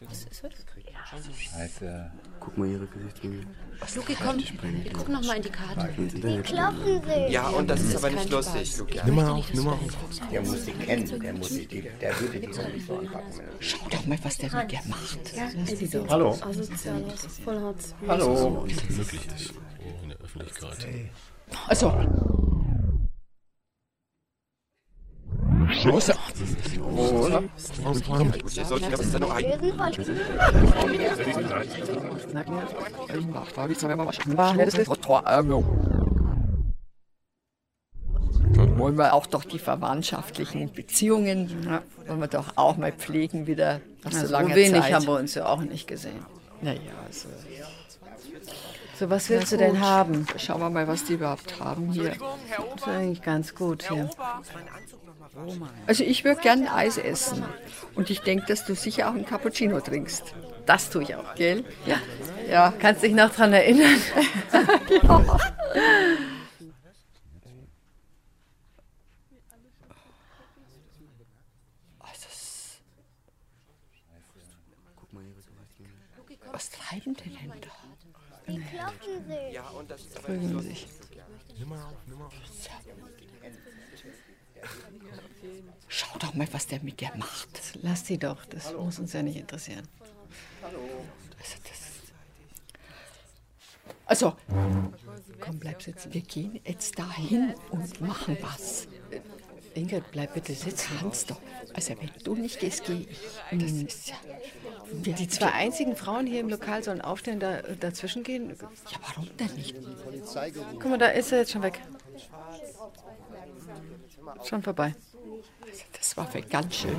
Was ist das? Scheiße. Guck mal ihre Gesichtsmimik. Luki, komm, wir gucken nochmal in die Karte. Die klopfen sich. Ja, und das, das ist aber nicht lustig, Luki. Nimm mal auf, nimm mal auf. Der muss sie kennen, der, muss sie, der würde die so nicht so anpacken. Schau doch mal, was der mit dir macht. Ja, Hallo. Asoziales, Vollharz. Hallo. Wie möglich ist, in der Öffentlichkeit. Also, wollen wir auch doch die verwandtschaftlichen Beziehungen, ja, wollen wir doch auch mal pflegen wieder nach so, also wenig Zeit. haben wir uns ja auch nicht gesehen. Naja, also... So, was willst du denn haben? Schauen wir mal, was die überhaupt haben hier. Das ist eigentlich ganz gut hier. Also ich würde gerne Eis essen. Und ich denke, dass du sicher auch einen Cappuccino trinkst. Das tue ich auch. Gell? Ja. Ja. Kannst dich noch daran erinnern? ja. Was treiben die denn da? Die klopfen sich. Ja, und das ist aber sich. Nimm mal auf, nimm mal auf. Schau doch mal, was der mit dir macht. Lass sie doch, das Hallo. muss uns ja nicht interessieren. Hallo. Also, also komm, bleib sitzen. Wir gehen jetzt dahin und machen was. Ingrid, bleib bitte sitzen. Kannst doch. Also wenn du nicht gehst, gehe ich. Das ist ja. Die zwei einzigen Frauen hier im Lokal sollen aufstehen, da, dazwischen gehen. Ja, warum denn nicht? Guck mal, da ist er jetzt schon weg. Schon vorbei. Also das war ganz schön.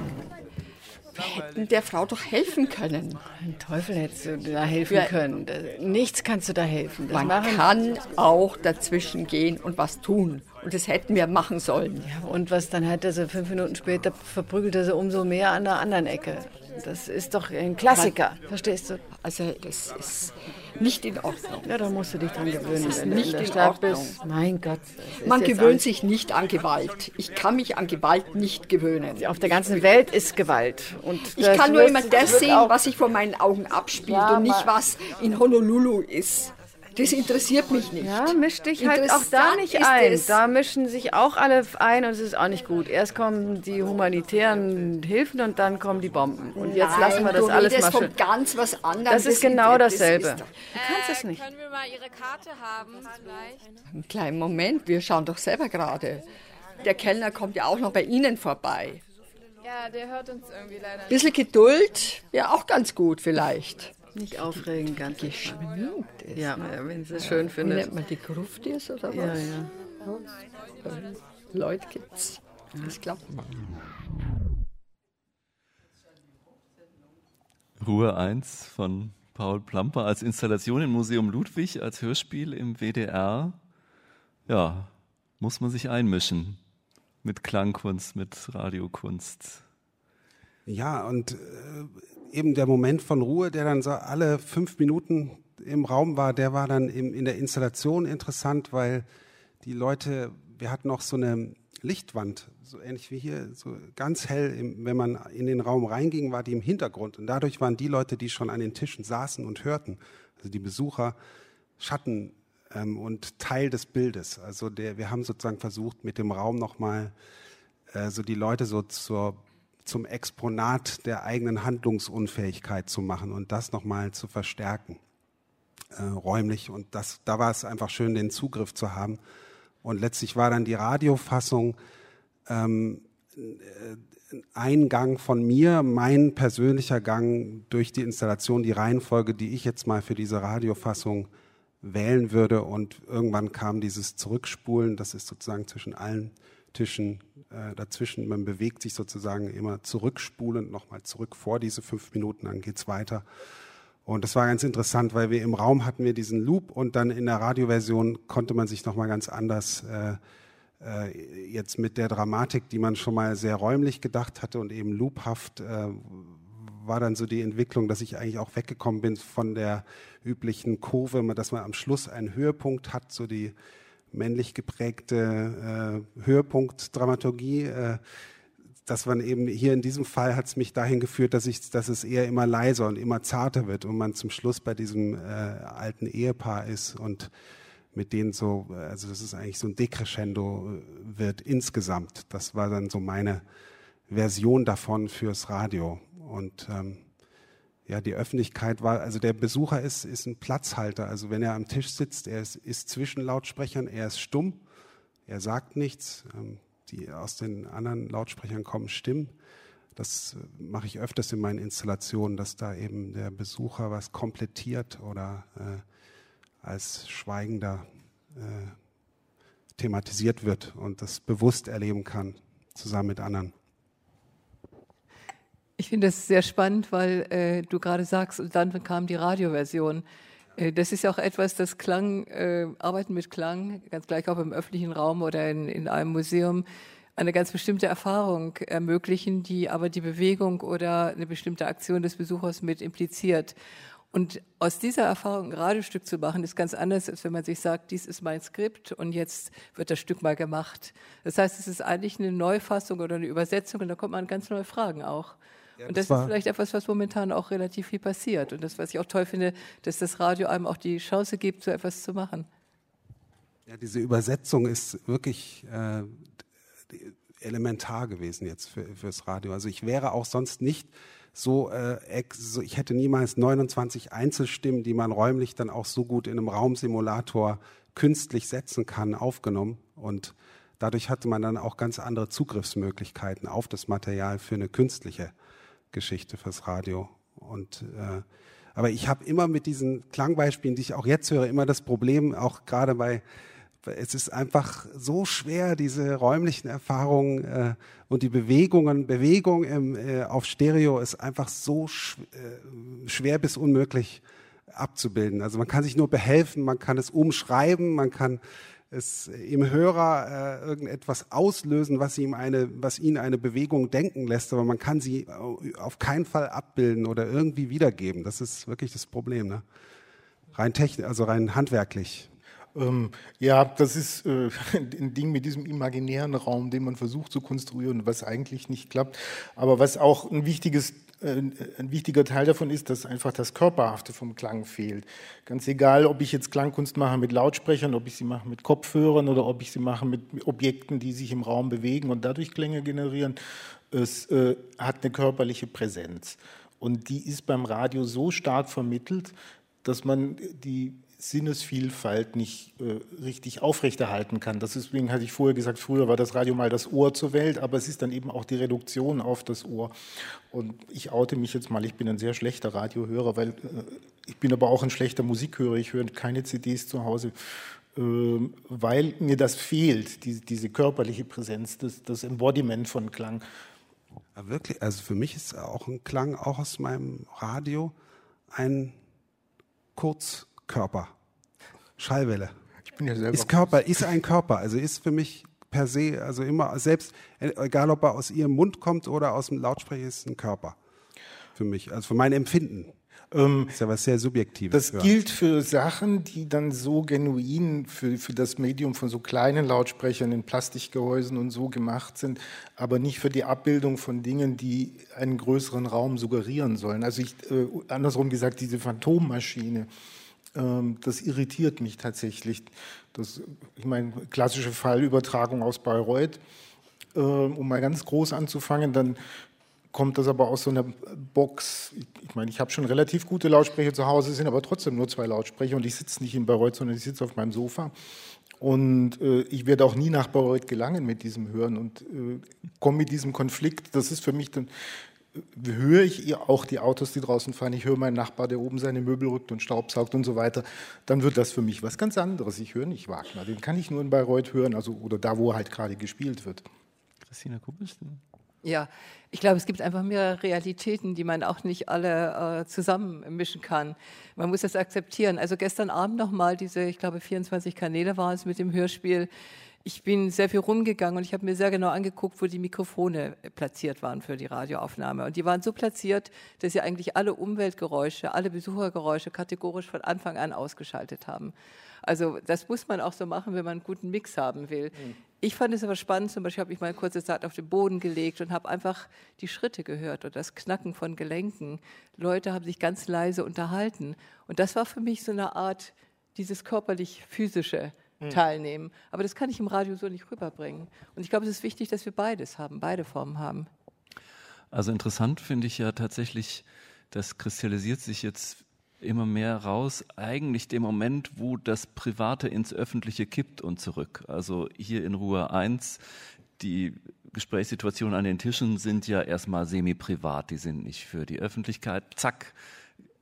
Wir hätten der Frau doch helfen können. Ein Teufel hättest du da helfen Ja. können. Nichts kannst du da helfen. Das Man kann auch dazwischen gehen und was tun. Und das hätten wir machen sollen. Ja, und was dann hat er so fünf Minuten später verprügelt er sie umso mehr an der anderen Ecke. Das ist doch ein Klassiker, verstehst du? Also das ist nicht in Ordnung. Ja, da musst du dich dran gewöhnen, Das ist wenn du nicht in in Ordnung. bist. Mein Gott. Man gewöhnt sich nicht an Gewalt. Ich kann mich an Gewalt nicht gewöhnen. Auf der ganzen Welt ist Gewalt. Und Ich kann nur immer das sehen, was sich vor meinen Augen abspielt Ja, und nicht, was in Honolulu ist. Das interessiert mich nicht. Ja, misch dich halt auch da nicht ein. es- Da mischen sich auch alle ein und es ist auch nicht gut. Erst kommen die humanitären Hilfen und dann kommen die Bomben. Und jetzt Nein, lassen wir das du alles mal von schön. ganz was anderem. Das ist genau dasselbe. das ist Du kannst es nicht. Können wir mal Ihre Karte haben, vielleicht? Einen kleinen Moment, wir schauen doch selber gerade. Der Kellner kommt ja auch noch bei Ihnen vorbei. Ja, der hört uns irgendwie leider Ein bisschen Geduld wäre auch ganz gut vielleicht. Nicht aufregen, ganz geschminkt ist. Ja, wenn sie es schön Wie findet. nennt man die Gruft ist oder was? Ja, ja. Leute gibt's. Das glaubt man. Ruhe 1 von Paul Plamper als Installation im Museum Ludwig, als Hörspiel im WDR. Ja, muss man sich einmischen mit Klangkunst, mit Radiokunst. Ja, und äh, eben der Moment von Ruhe, der dann so alle fünf Minuten im Raum war, der war dann in der Installation interessant, weil die Leute, wir hatten auch so eine Lichtwand, so ähnlich wie hier, so ganz hell, wenn man in den Raum reinging, war die im Hintergrund. Und dadurch waren die Leute, die schon an den Tischen saßen und hörten, also die Besucher, Schatten ähm, und Teil des Bildes. Also der, wir haben sozusagen versucht, mit dem Raum nochmal äh, so die Leute so zur, zum Exponat der eigenen Handlungsunfähigkeit zu machen und das nochmal zu verstärken, äh, räumlich. Und das, da war es einfach schön, den Zugriff zu haben. Und letztlich war dann die Radiofassung ähm, äh, ein Gang von mir, mein persönlicher Gang durch die Installation, die Reihenfolge, die ich jetzt mal für diese Radiofassung wählen würde. Und irgendwann kam dieses Zurückspulen, das ist sozusagen zwischen allen Tischen äh, dazwischen. Man bewegt sich sozusagen immer zurückspulend nochmal zurück vor diese fünf Minuten, dann geht's weiter. Und das war ganz interessant, weil wir im Raum hatten wir diesen Loop und dann in der Radioversion konnte man sich nochmal ganz anders äh, äh, jetzt mit der Dramatik, die man schon mal sehr räumlich gedacht hatte und eben loophaft, äh, war dann so die Entwicklung, dass ich eigentlich auch weggekommen bin von der üblichen Kurve, dass man am Schluss einen Höhepunkt hat, so die männlich geprägte äh, Höhepunktdramaturgie. Äh, dass man eben hier in diesem Fall hat es mich dahin geführt, dass ich, dass es eher immer leiser und immer zarter wird und man zum Schluss bei diesem äh, alten Ehepaar ist und mit denen so, also das ist eigentlich so ein Decrescendo äh, wird insgesamt. Das war dann so meine Version davon fürs Radio und ähm, ja, die Öffentlichkeit war, also der Besucher ist, ist ein Platzhalter. Also wenn er am Tisch sitzt, er ist, ist zwischen Lautsprechern, er ist stumm, er sagt nichts. Ähm, die aus den anderen Lautsprechern kommen, Stimmen. Das äh, mache ich öfters in meinen Installationen, dass da eben der Besucher was komplettiert oder äh, als Schweigender äh, thematisiert wird und das bewusst erleben kann, zusammen mit anderen. Ich finde das sehr spannend, weil äh, du gerade sagst, und dann kam die Radioversion. Äh, das ist ja auch etwas, das Klang, äh, Arbeiten mit Klang, ganz gleich auch im öffentlichen Raum oder in, in einem Museum, eine ganz bestimmte Erfahrung ermöglichen, die aber die Bewegung oder eine bestimmte Aktion des Besuchers mit impliziert. Und aus dieser Erfahrung ein Radiostück zu machen, ist ganz anders, als wenn man sich sagt, dies ist mein Skript und jetzt wird das Stück mal gemacht. Das heißt, es ist eigentlich eine Neufassung oder eine Übersetzung und da kommt man an ganz neue Fragen auch. Ja, und das das ist vielleicht etwas, was momentan auch relativ viel passiert. Und das, was ich auch toll finde, dass das Radio einem auch die Chance gibt, so etwas zu machen. Ja, diese Übersetzung ist wirklich äh, elementar gewesen jetzt für, fürs Radio. Also ich wäre auch sonst nicht so, äh, ex, so, ich hätte niemals 29 Einzelstimmen, die man räumlich dann auch so gut in einem Raumsimulator künstlich setzen kann, aufgenommen. Und dadurch hatte man dann auch ganz andere Zugriffsmöglichkeiten auf das Material für eine künstliche Geschichte fürs Radio. Und äh, aber ich habe immer mit diesen Klangbeispielen, die ich auch jetzt höre, immer das Problem, auch gerade bei es ist einfach so schwer, diese räumlichen Erfahrungen äh, und die Bewegungen, Bewegung im, äh, auf Stereo ist einfach so sch äh, schwer bis unmöglich abzubilden. Also man kann sich nur behelfen, man kann es umschreiben, man kann es im Hörer äh, irgendetwas auslösen, was ihm eine, was ihn eine Bewegung denken lässt, aber man kann sie auf keinen Fall abbilden oder irgendwie wiedergeben. Das ist wirklich das Problem. Ne? Rein technisch, also rein handwerklich. Ähm, ja, das ist äh, ein Ding mit diesem imaginären Raum, den man versucht zu konstruieren, was eigentlich nicht klappt. Aber was auch ein wichtiges äh, ein wichtiger Teil davon ist, dass einfach das Körperhafte vom Klang fehlt. Ganz egal, ob ich jetzt Klangkunst mache mit Lautsprechern, ob ich sie mache mit Kopfhörern oder ob ich sie mache mit Objekten, die sich im Raum bewegen und dadurch Klänge generieren, es äh, hat eine körperliche Präsenz. Und die ist beim Radio so stark vermittelt, dass man die Sinnesvielfalt nicht äh, richtig aufrechterhalten kann. Deswegen hatte ich vorher gesagt, früher war das Radio mal das Ohr zur Welt, aber es ist dann eben auch die Reduktion auf das Ohr. Und ich oute mich jetzt mal, ich bin ein sehr schlechter Radiohörer, weil äh, ich bin aber auch ein schlechter Musikhörer. Ich höre keine CDs zu Hause, äh, weil mir das fehlt, die, diese körperliche Präsenz, das, das Embodiment von Klang. Ja, wirklich, also für mich ist auch ein Klang auch aus meinem Radio ein Kurzkörper. Schallwelle. Ich bin ja selber. Ist Körper, ist ein Körper. Also ist für mich per se, also immer, selbst, egal ob er aus ihrem Mund kommt oder aus dem Lautsprecher, ist ein Körper. Für mich, also für mein Empfinden. Ähm, ist ja was sehr Subjektives. Das gilt für Sachen, die dann so genuin für, für das Medium von so kleinen Lautsprechern in Plastikgehäusen und so gemacht sind, aber nicht für die Abbildung von Dingen, die einen größeren Raum suggerieren sollen. Also ich, äh, andersrum gesagt, diese Phantommaschine, das irritiert mich tatsächlich. Das, ich meine, klassische Fallübertragung aus Bayreuth, äh, um mal ganz groß anzufangen, dann kommt das aber aus so einer Box. Ich meine, ich habe schon relativ gute Lautsprecher zu Hause, sind aber trotzdem nur zwei Lautsprecher und ich sitze nicht in Bayreuth, sondern ich sitze auf meinem Sofa. Und äh, ich werde auch nie nach Bayreuth gelangen mit diesem Hören und äh, komme mit diesem Konflikt. Das ist für mich dann, höre ich auch die Autos, die draußen fahren. Ich höre meinen Nachbar, der oben seine Möbel rückt und staubsaugt und so weiter. Dann wird das für mich was ganz anderes. Ich höre nicht Wagner. Den kann ich nur in Bayreuth hören, also oder da, wo halt gerade gespielt wird. Christina Kubisch? Ja, ich glaube, es gibt einfach mehrere Realitäten, die man auch nicht alle äh, zusammenmischen kann. Man muss das akzeptieren. Also gestern Abend nochmal diese, ich glaube, 24 Kanäle waren es mit dem Hörspiel. Ich bin sehr viel rumgegangen und ich habe mir sehr genau angeguckt, wo die Mikrofone platziert waren für die Radioaufnahme. Und die waren so platziert, dass sie eigentlich alle Umweltgeräusche, alle Besuchergeräusche kategorisch von Anfang an ausgeschaltet haben. Also das muss man auch so machen, wenn man einen guten Mix haben will. Mhm. Ich fand es aber spannend, zum Beispiel habe ich mal eine kurze Zeit auf den Boden gelegt und habe einfach die Schritte gehört und das Knacken von Gelenken. Leute haben sich ganz leise unterhalten. Und das war für mich so eine Art, dieses körperlich-physische mhm. Teilnehmen. Aber das kann ich im Radio so nicht rüberbringen. Und ich glaube, es ist wichtig, dass wir beides haben, beide Formen haben. Also interessant finde ich ja tatsächlich, das kristallisiert sich jetzt immer mehr raus, eigentlich dem Moment, wo das Private ins Öffentliche kippt und zurück. Also hier in Ruhe 1, die Gesprächssituationen an den Tischen sind ja erstmal semi-privat, die sind nicht für die Öffentlichkeit. Zack,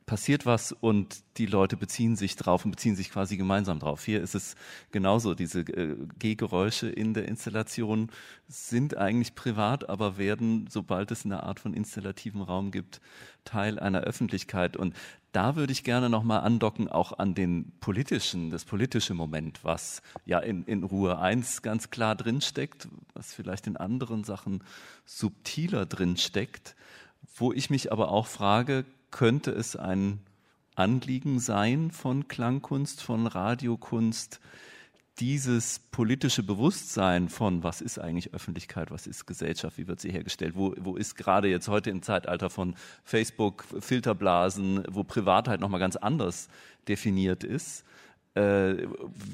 passiert was und die Leute beziehen sich drauf und beziehen sich quasi gemeinsam drauf. Hier ist es genauso. Diese äh, Gehgeräusche in der Installation sind eigentlich privat, aber werden, sobald es eine Art von installativen Raum gibt, Teil einer Öffentlichkeit. Und da würde ich gerne nochmal andocken, auch an den politischen, das politische Moment, was ja in, in Ruhe 1 ganz klar drinsteckt, was vielleicht in anderen Sachen subtiler drinsteckt, wo ich mich aber auch frage, könnte es ein Anliegen sein von Klangkunst, von Radiokunst, dieses politische Bewusstsein von, was ist eigentlich Öffentlichkeit, was ist Gesellschaft, wie wird sie hergestellt, wo, wo ist gerade jetzt heute im Zeitalter von Facebook, Filterblasen, wo Privatheit nochmal ganz anders definiert ist, äh,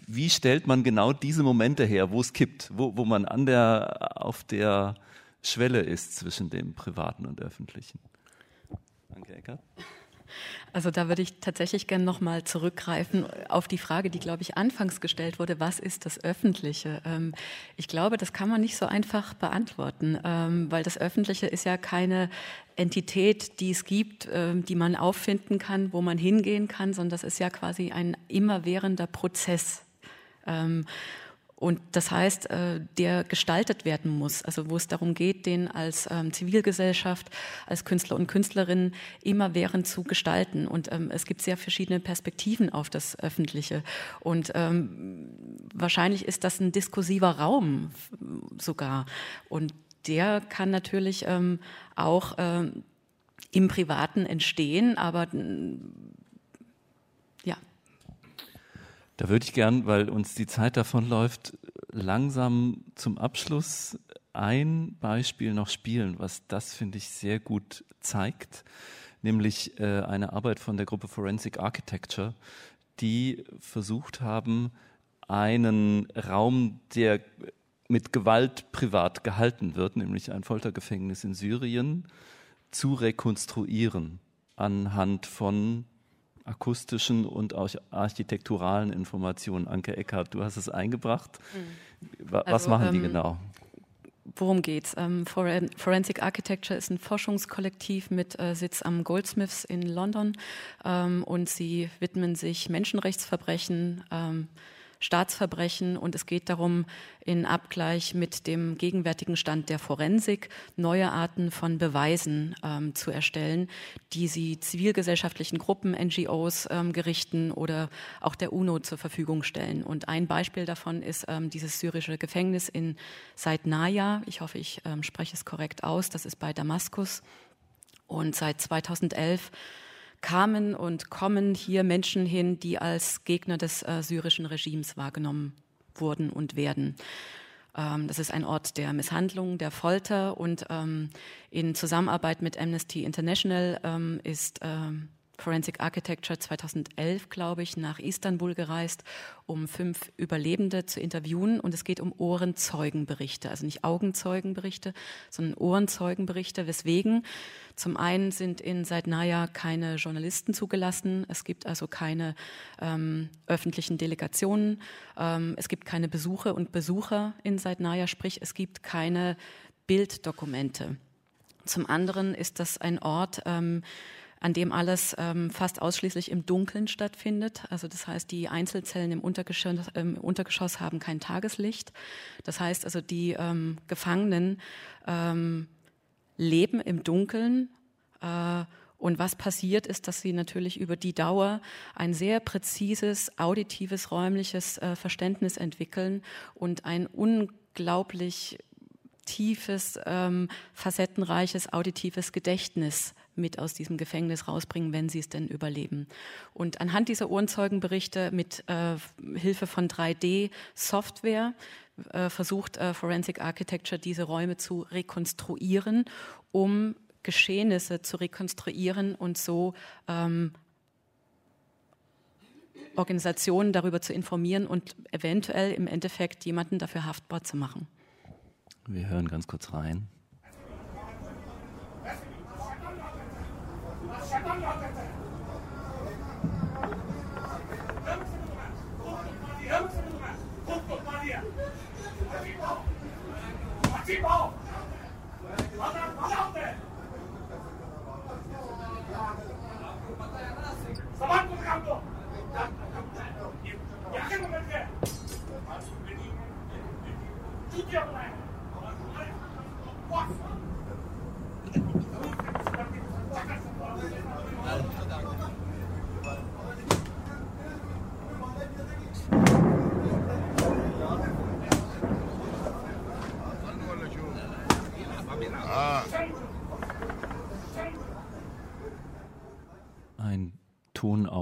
wie stellt man genau diese Momente her, wo es kippt, wo, wo man an der, auf der Schwelle ist zwischen dem Privaten und Öffentlichen? Danke, Eckert. Also da würde ich tatsächlich gerne nochmal zurückgreifen auf die Frage, die, glaube ich, anfangs gestellt wurde, was ist das Öffentliche? Ähm, ich glaube, das kann man nicht so einfach beantworten, ähm, weil das Öffentliche ist ja keine Entität, die es gibt, ähm, die man auffinden kann, wo man hingehen kann, sondern das ist ja quasi ein immerwährender Prozess. Und das heißt, äh, der gestaltet werden muss, also wo es darum geht, den als ähm, Zivilgesellschaft, als Künstler und Künstlerinnen immerwährend zu gestalten. Und ähm, es gibt sehr verschiedene Perspektiven auf das Öffentliche. Und ähm, wahrscheinlich ist das ein diskursiver Raum sogar. Und der kann natürlich auch im Privaten entstehen, aber ja, da würde ich gern, weil uns die Zeit davonläuft, langsam zum Abschluss ein Beispiel noch spielen, was das, finde ich, sehr gut zeigt, nämlich äh, eine Arbeit von der Gruppe Forensic Architecture, die versucht haben, einen Raum, der mit Gewalt privat gehalten wird, nämlich ein Foltergefängnis in Syrien, zu rekonstruieren anhand von akustischen und auch architekturalen Informationen. Anke Eckhardt, du hast es eingebracht. Mhm. Was also, machen die ähm, genau? Worum geht's? Ähm, Forensic Architecture ist ein Forschungskollektiv mit äh, Sitz am Goldsmiths in London ähm, und sie widmen sich Menschenrechtsverbrechen, ähm, Staatsverbrechen und es geht darum, in Abgleich mit dem gegenwärtigen Stand der Forensik neue Arten von Beweisen ähm, zu erstellen, die sie zivilgesellschaftlichen Gruppen, NGOs, ähm, Gerichten oder auch der UNO zur Verfügung stellen. Und ein Beispiel davon ist ähm, dieses syrische Gefängnis in Saidnaya. Ich hoffe, ich ähm, spreche es korrekt aus. Das ist bei Damaskus. Und seit 2011 kamen und kommen hier Menschen hin, die als Gegner des äh, syrischen Regimes wahrgenommen wurden und werden. Ähm, das ist ein Ort der Misshandlung, der Folter und ähm, in Zusammenarbeit mit Amnesty International ähm, ist ähm, Forensic Architecture 2011, glaube ich, nach Istanbul gereist, um fünf Überlebende zu interviewen. Und es geht um Ohrenzeugenberichte, also nicht Augenzeugenberichte, sondern Ohrenzeugenberichte. Weswegen? Zum einen sind in Saidnaya keine Journalisten zugelassen. Es gibt also keine ähm, öffentlichen Delegationen. Ähm, es gibt keine Besuche und Besucher in Saidnaya, sprich es gibt keine Bilddokumente. Zum anderen ist das ein Ort, ähm, an dem alles ähm, fast ausschließlich im Dunkeln stattfindet. Also das heißt, die Einzelzellen im Untergeschoss, im Untergeschoss haben kein Tageslicht. Das heißt also, die ähm, Gefangenen ähm, leben im Dunkeln. Äh, und was passiert ist, dass sie natürlich über die Dauer ein sehr präzises, auditives, räumliches äh, Verständnis entwickeln und ein unglaublich tiefes, ähm, facettenreiches, auditives Gedächtnis mit aus diesem Gefängnis rausbringen, wenn sie es denn überleben. Und anhand dieser Ohrenzeugenberichte mit äh, Hilfe von 3D-Software äh, versucht äh, Forensic Architecture diese Räume zu rekonstruieren, um Geschehnisse zu rekonstruieren und so ähm, Organisationen darüber zu informieren und eventuell im Endeffekt jemanden dafür haftbar zu machen. Wir hören ganz kurz rein. Ein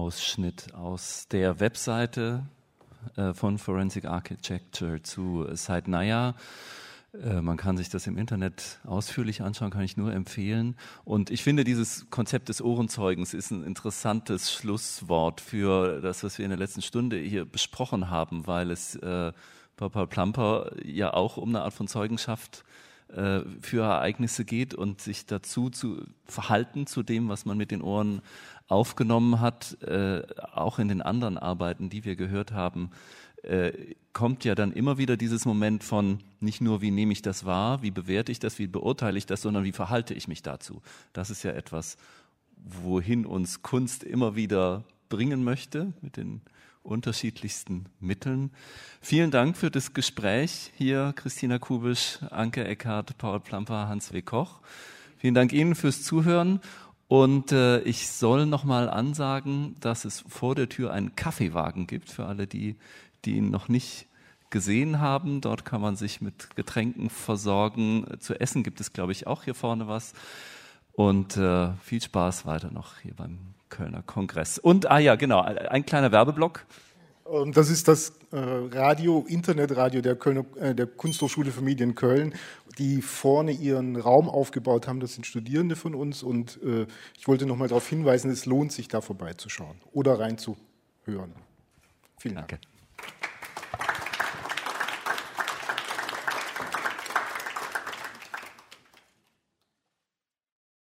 Tonausschnitt aus der Webseite äh, von Forensic Architecture zu Saidnaya. Äh, man kann sich das im Internet ausführlich anschauen, kann ich nur empfehlen. Und ich finde, dieses Konzept des Ohrenzeugens ist ein interessantes Schlusswort für das, was wir in der letzten Stunde hier besprochen haben, weil es äh, Paul Plumper ja auch um eine Art von Zeugenschaft äh, für Ereignisse geht und sich dazu zu verhalten zu dem, was man mit den Ohren aufgenommen hat, äh, auch in den anderen Arbeiten, die wir gehört haben, äh, kommt ja dann immer wieder dieses Moment von nicht nur, wie nehme ich das wahr, wie bewerte ich das, wie beurteile ich das, sondern wie verhalte ich mich dazu. Das ist ja etwas, wohin uns Kunst immer wieder bringen möchte mit den unterschiedlichsten Mitteln. Vielen Dank für das Gespräch hier, Christina Kubisch, Anke Eckhardt, Paul Plamper, Hans W. Koch. Vielen Dank Ihnen fürs Zuhören. Und äh, ich soll nochmal ansagen, dass es vor der Tür einen Kaffeewagen gibt für alle, die, die ihn noch nicht gesehen haben. Dort kann man sich mit Getränken versorgen. Zu essen gibt es, glaube ich, auch hier vorne was. Und äh, viel Spaß weiter noch hier beim Kölner Kongress. Und, ah ja, genau, ein kleiner Werbeblock. Und das ist das äh, Radio, Internetradio der, Kölner, äh, der Kunsthochschule für Medien Köln, die vorne ihren Raum aufgebaut haben. Das sind Studierende von uns. Und äh, ich wollte noch mal darauf hinweisen, es lohnt sich, da vorbeizuschauen oder reinzuhören. Vielen Dank.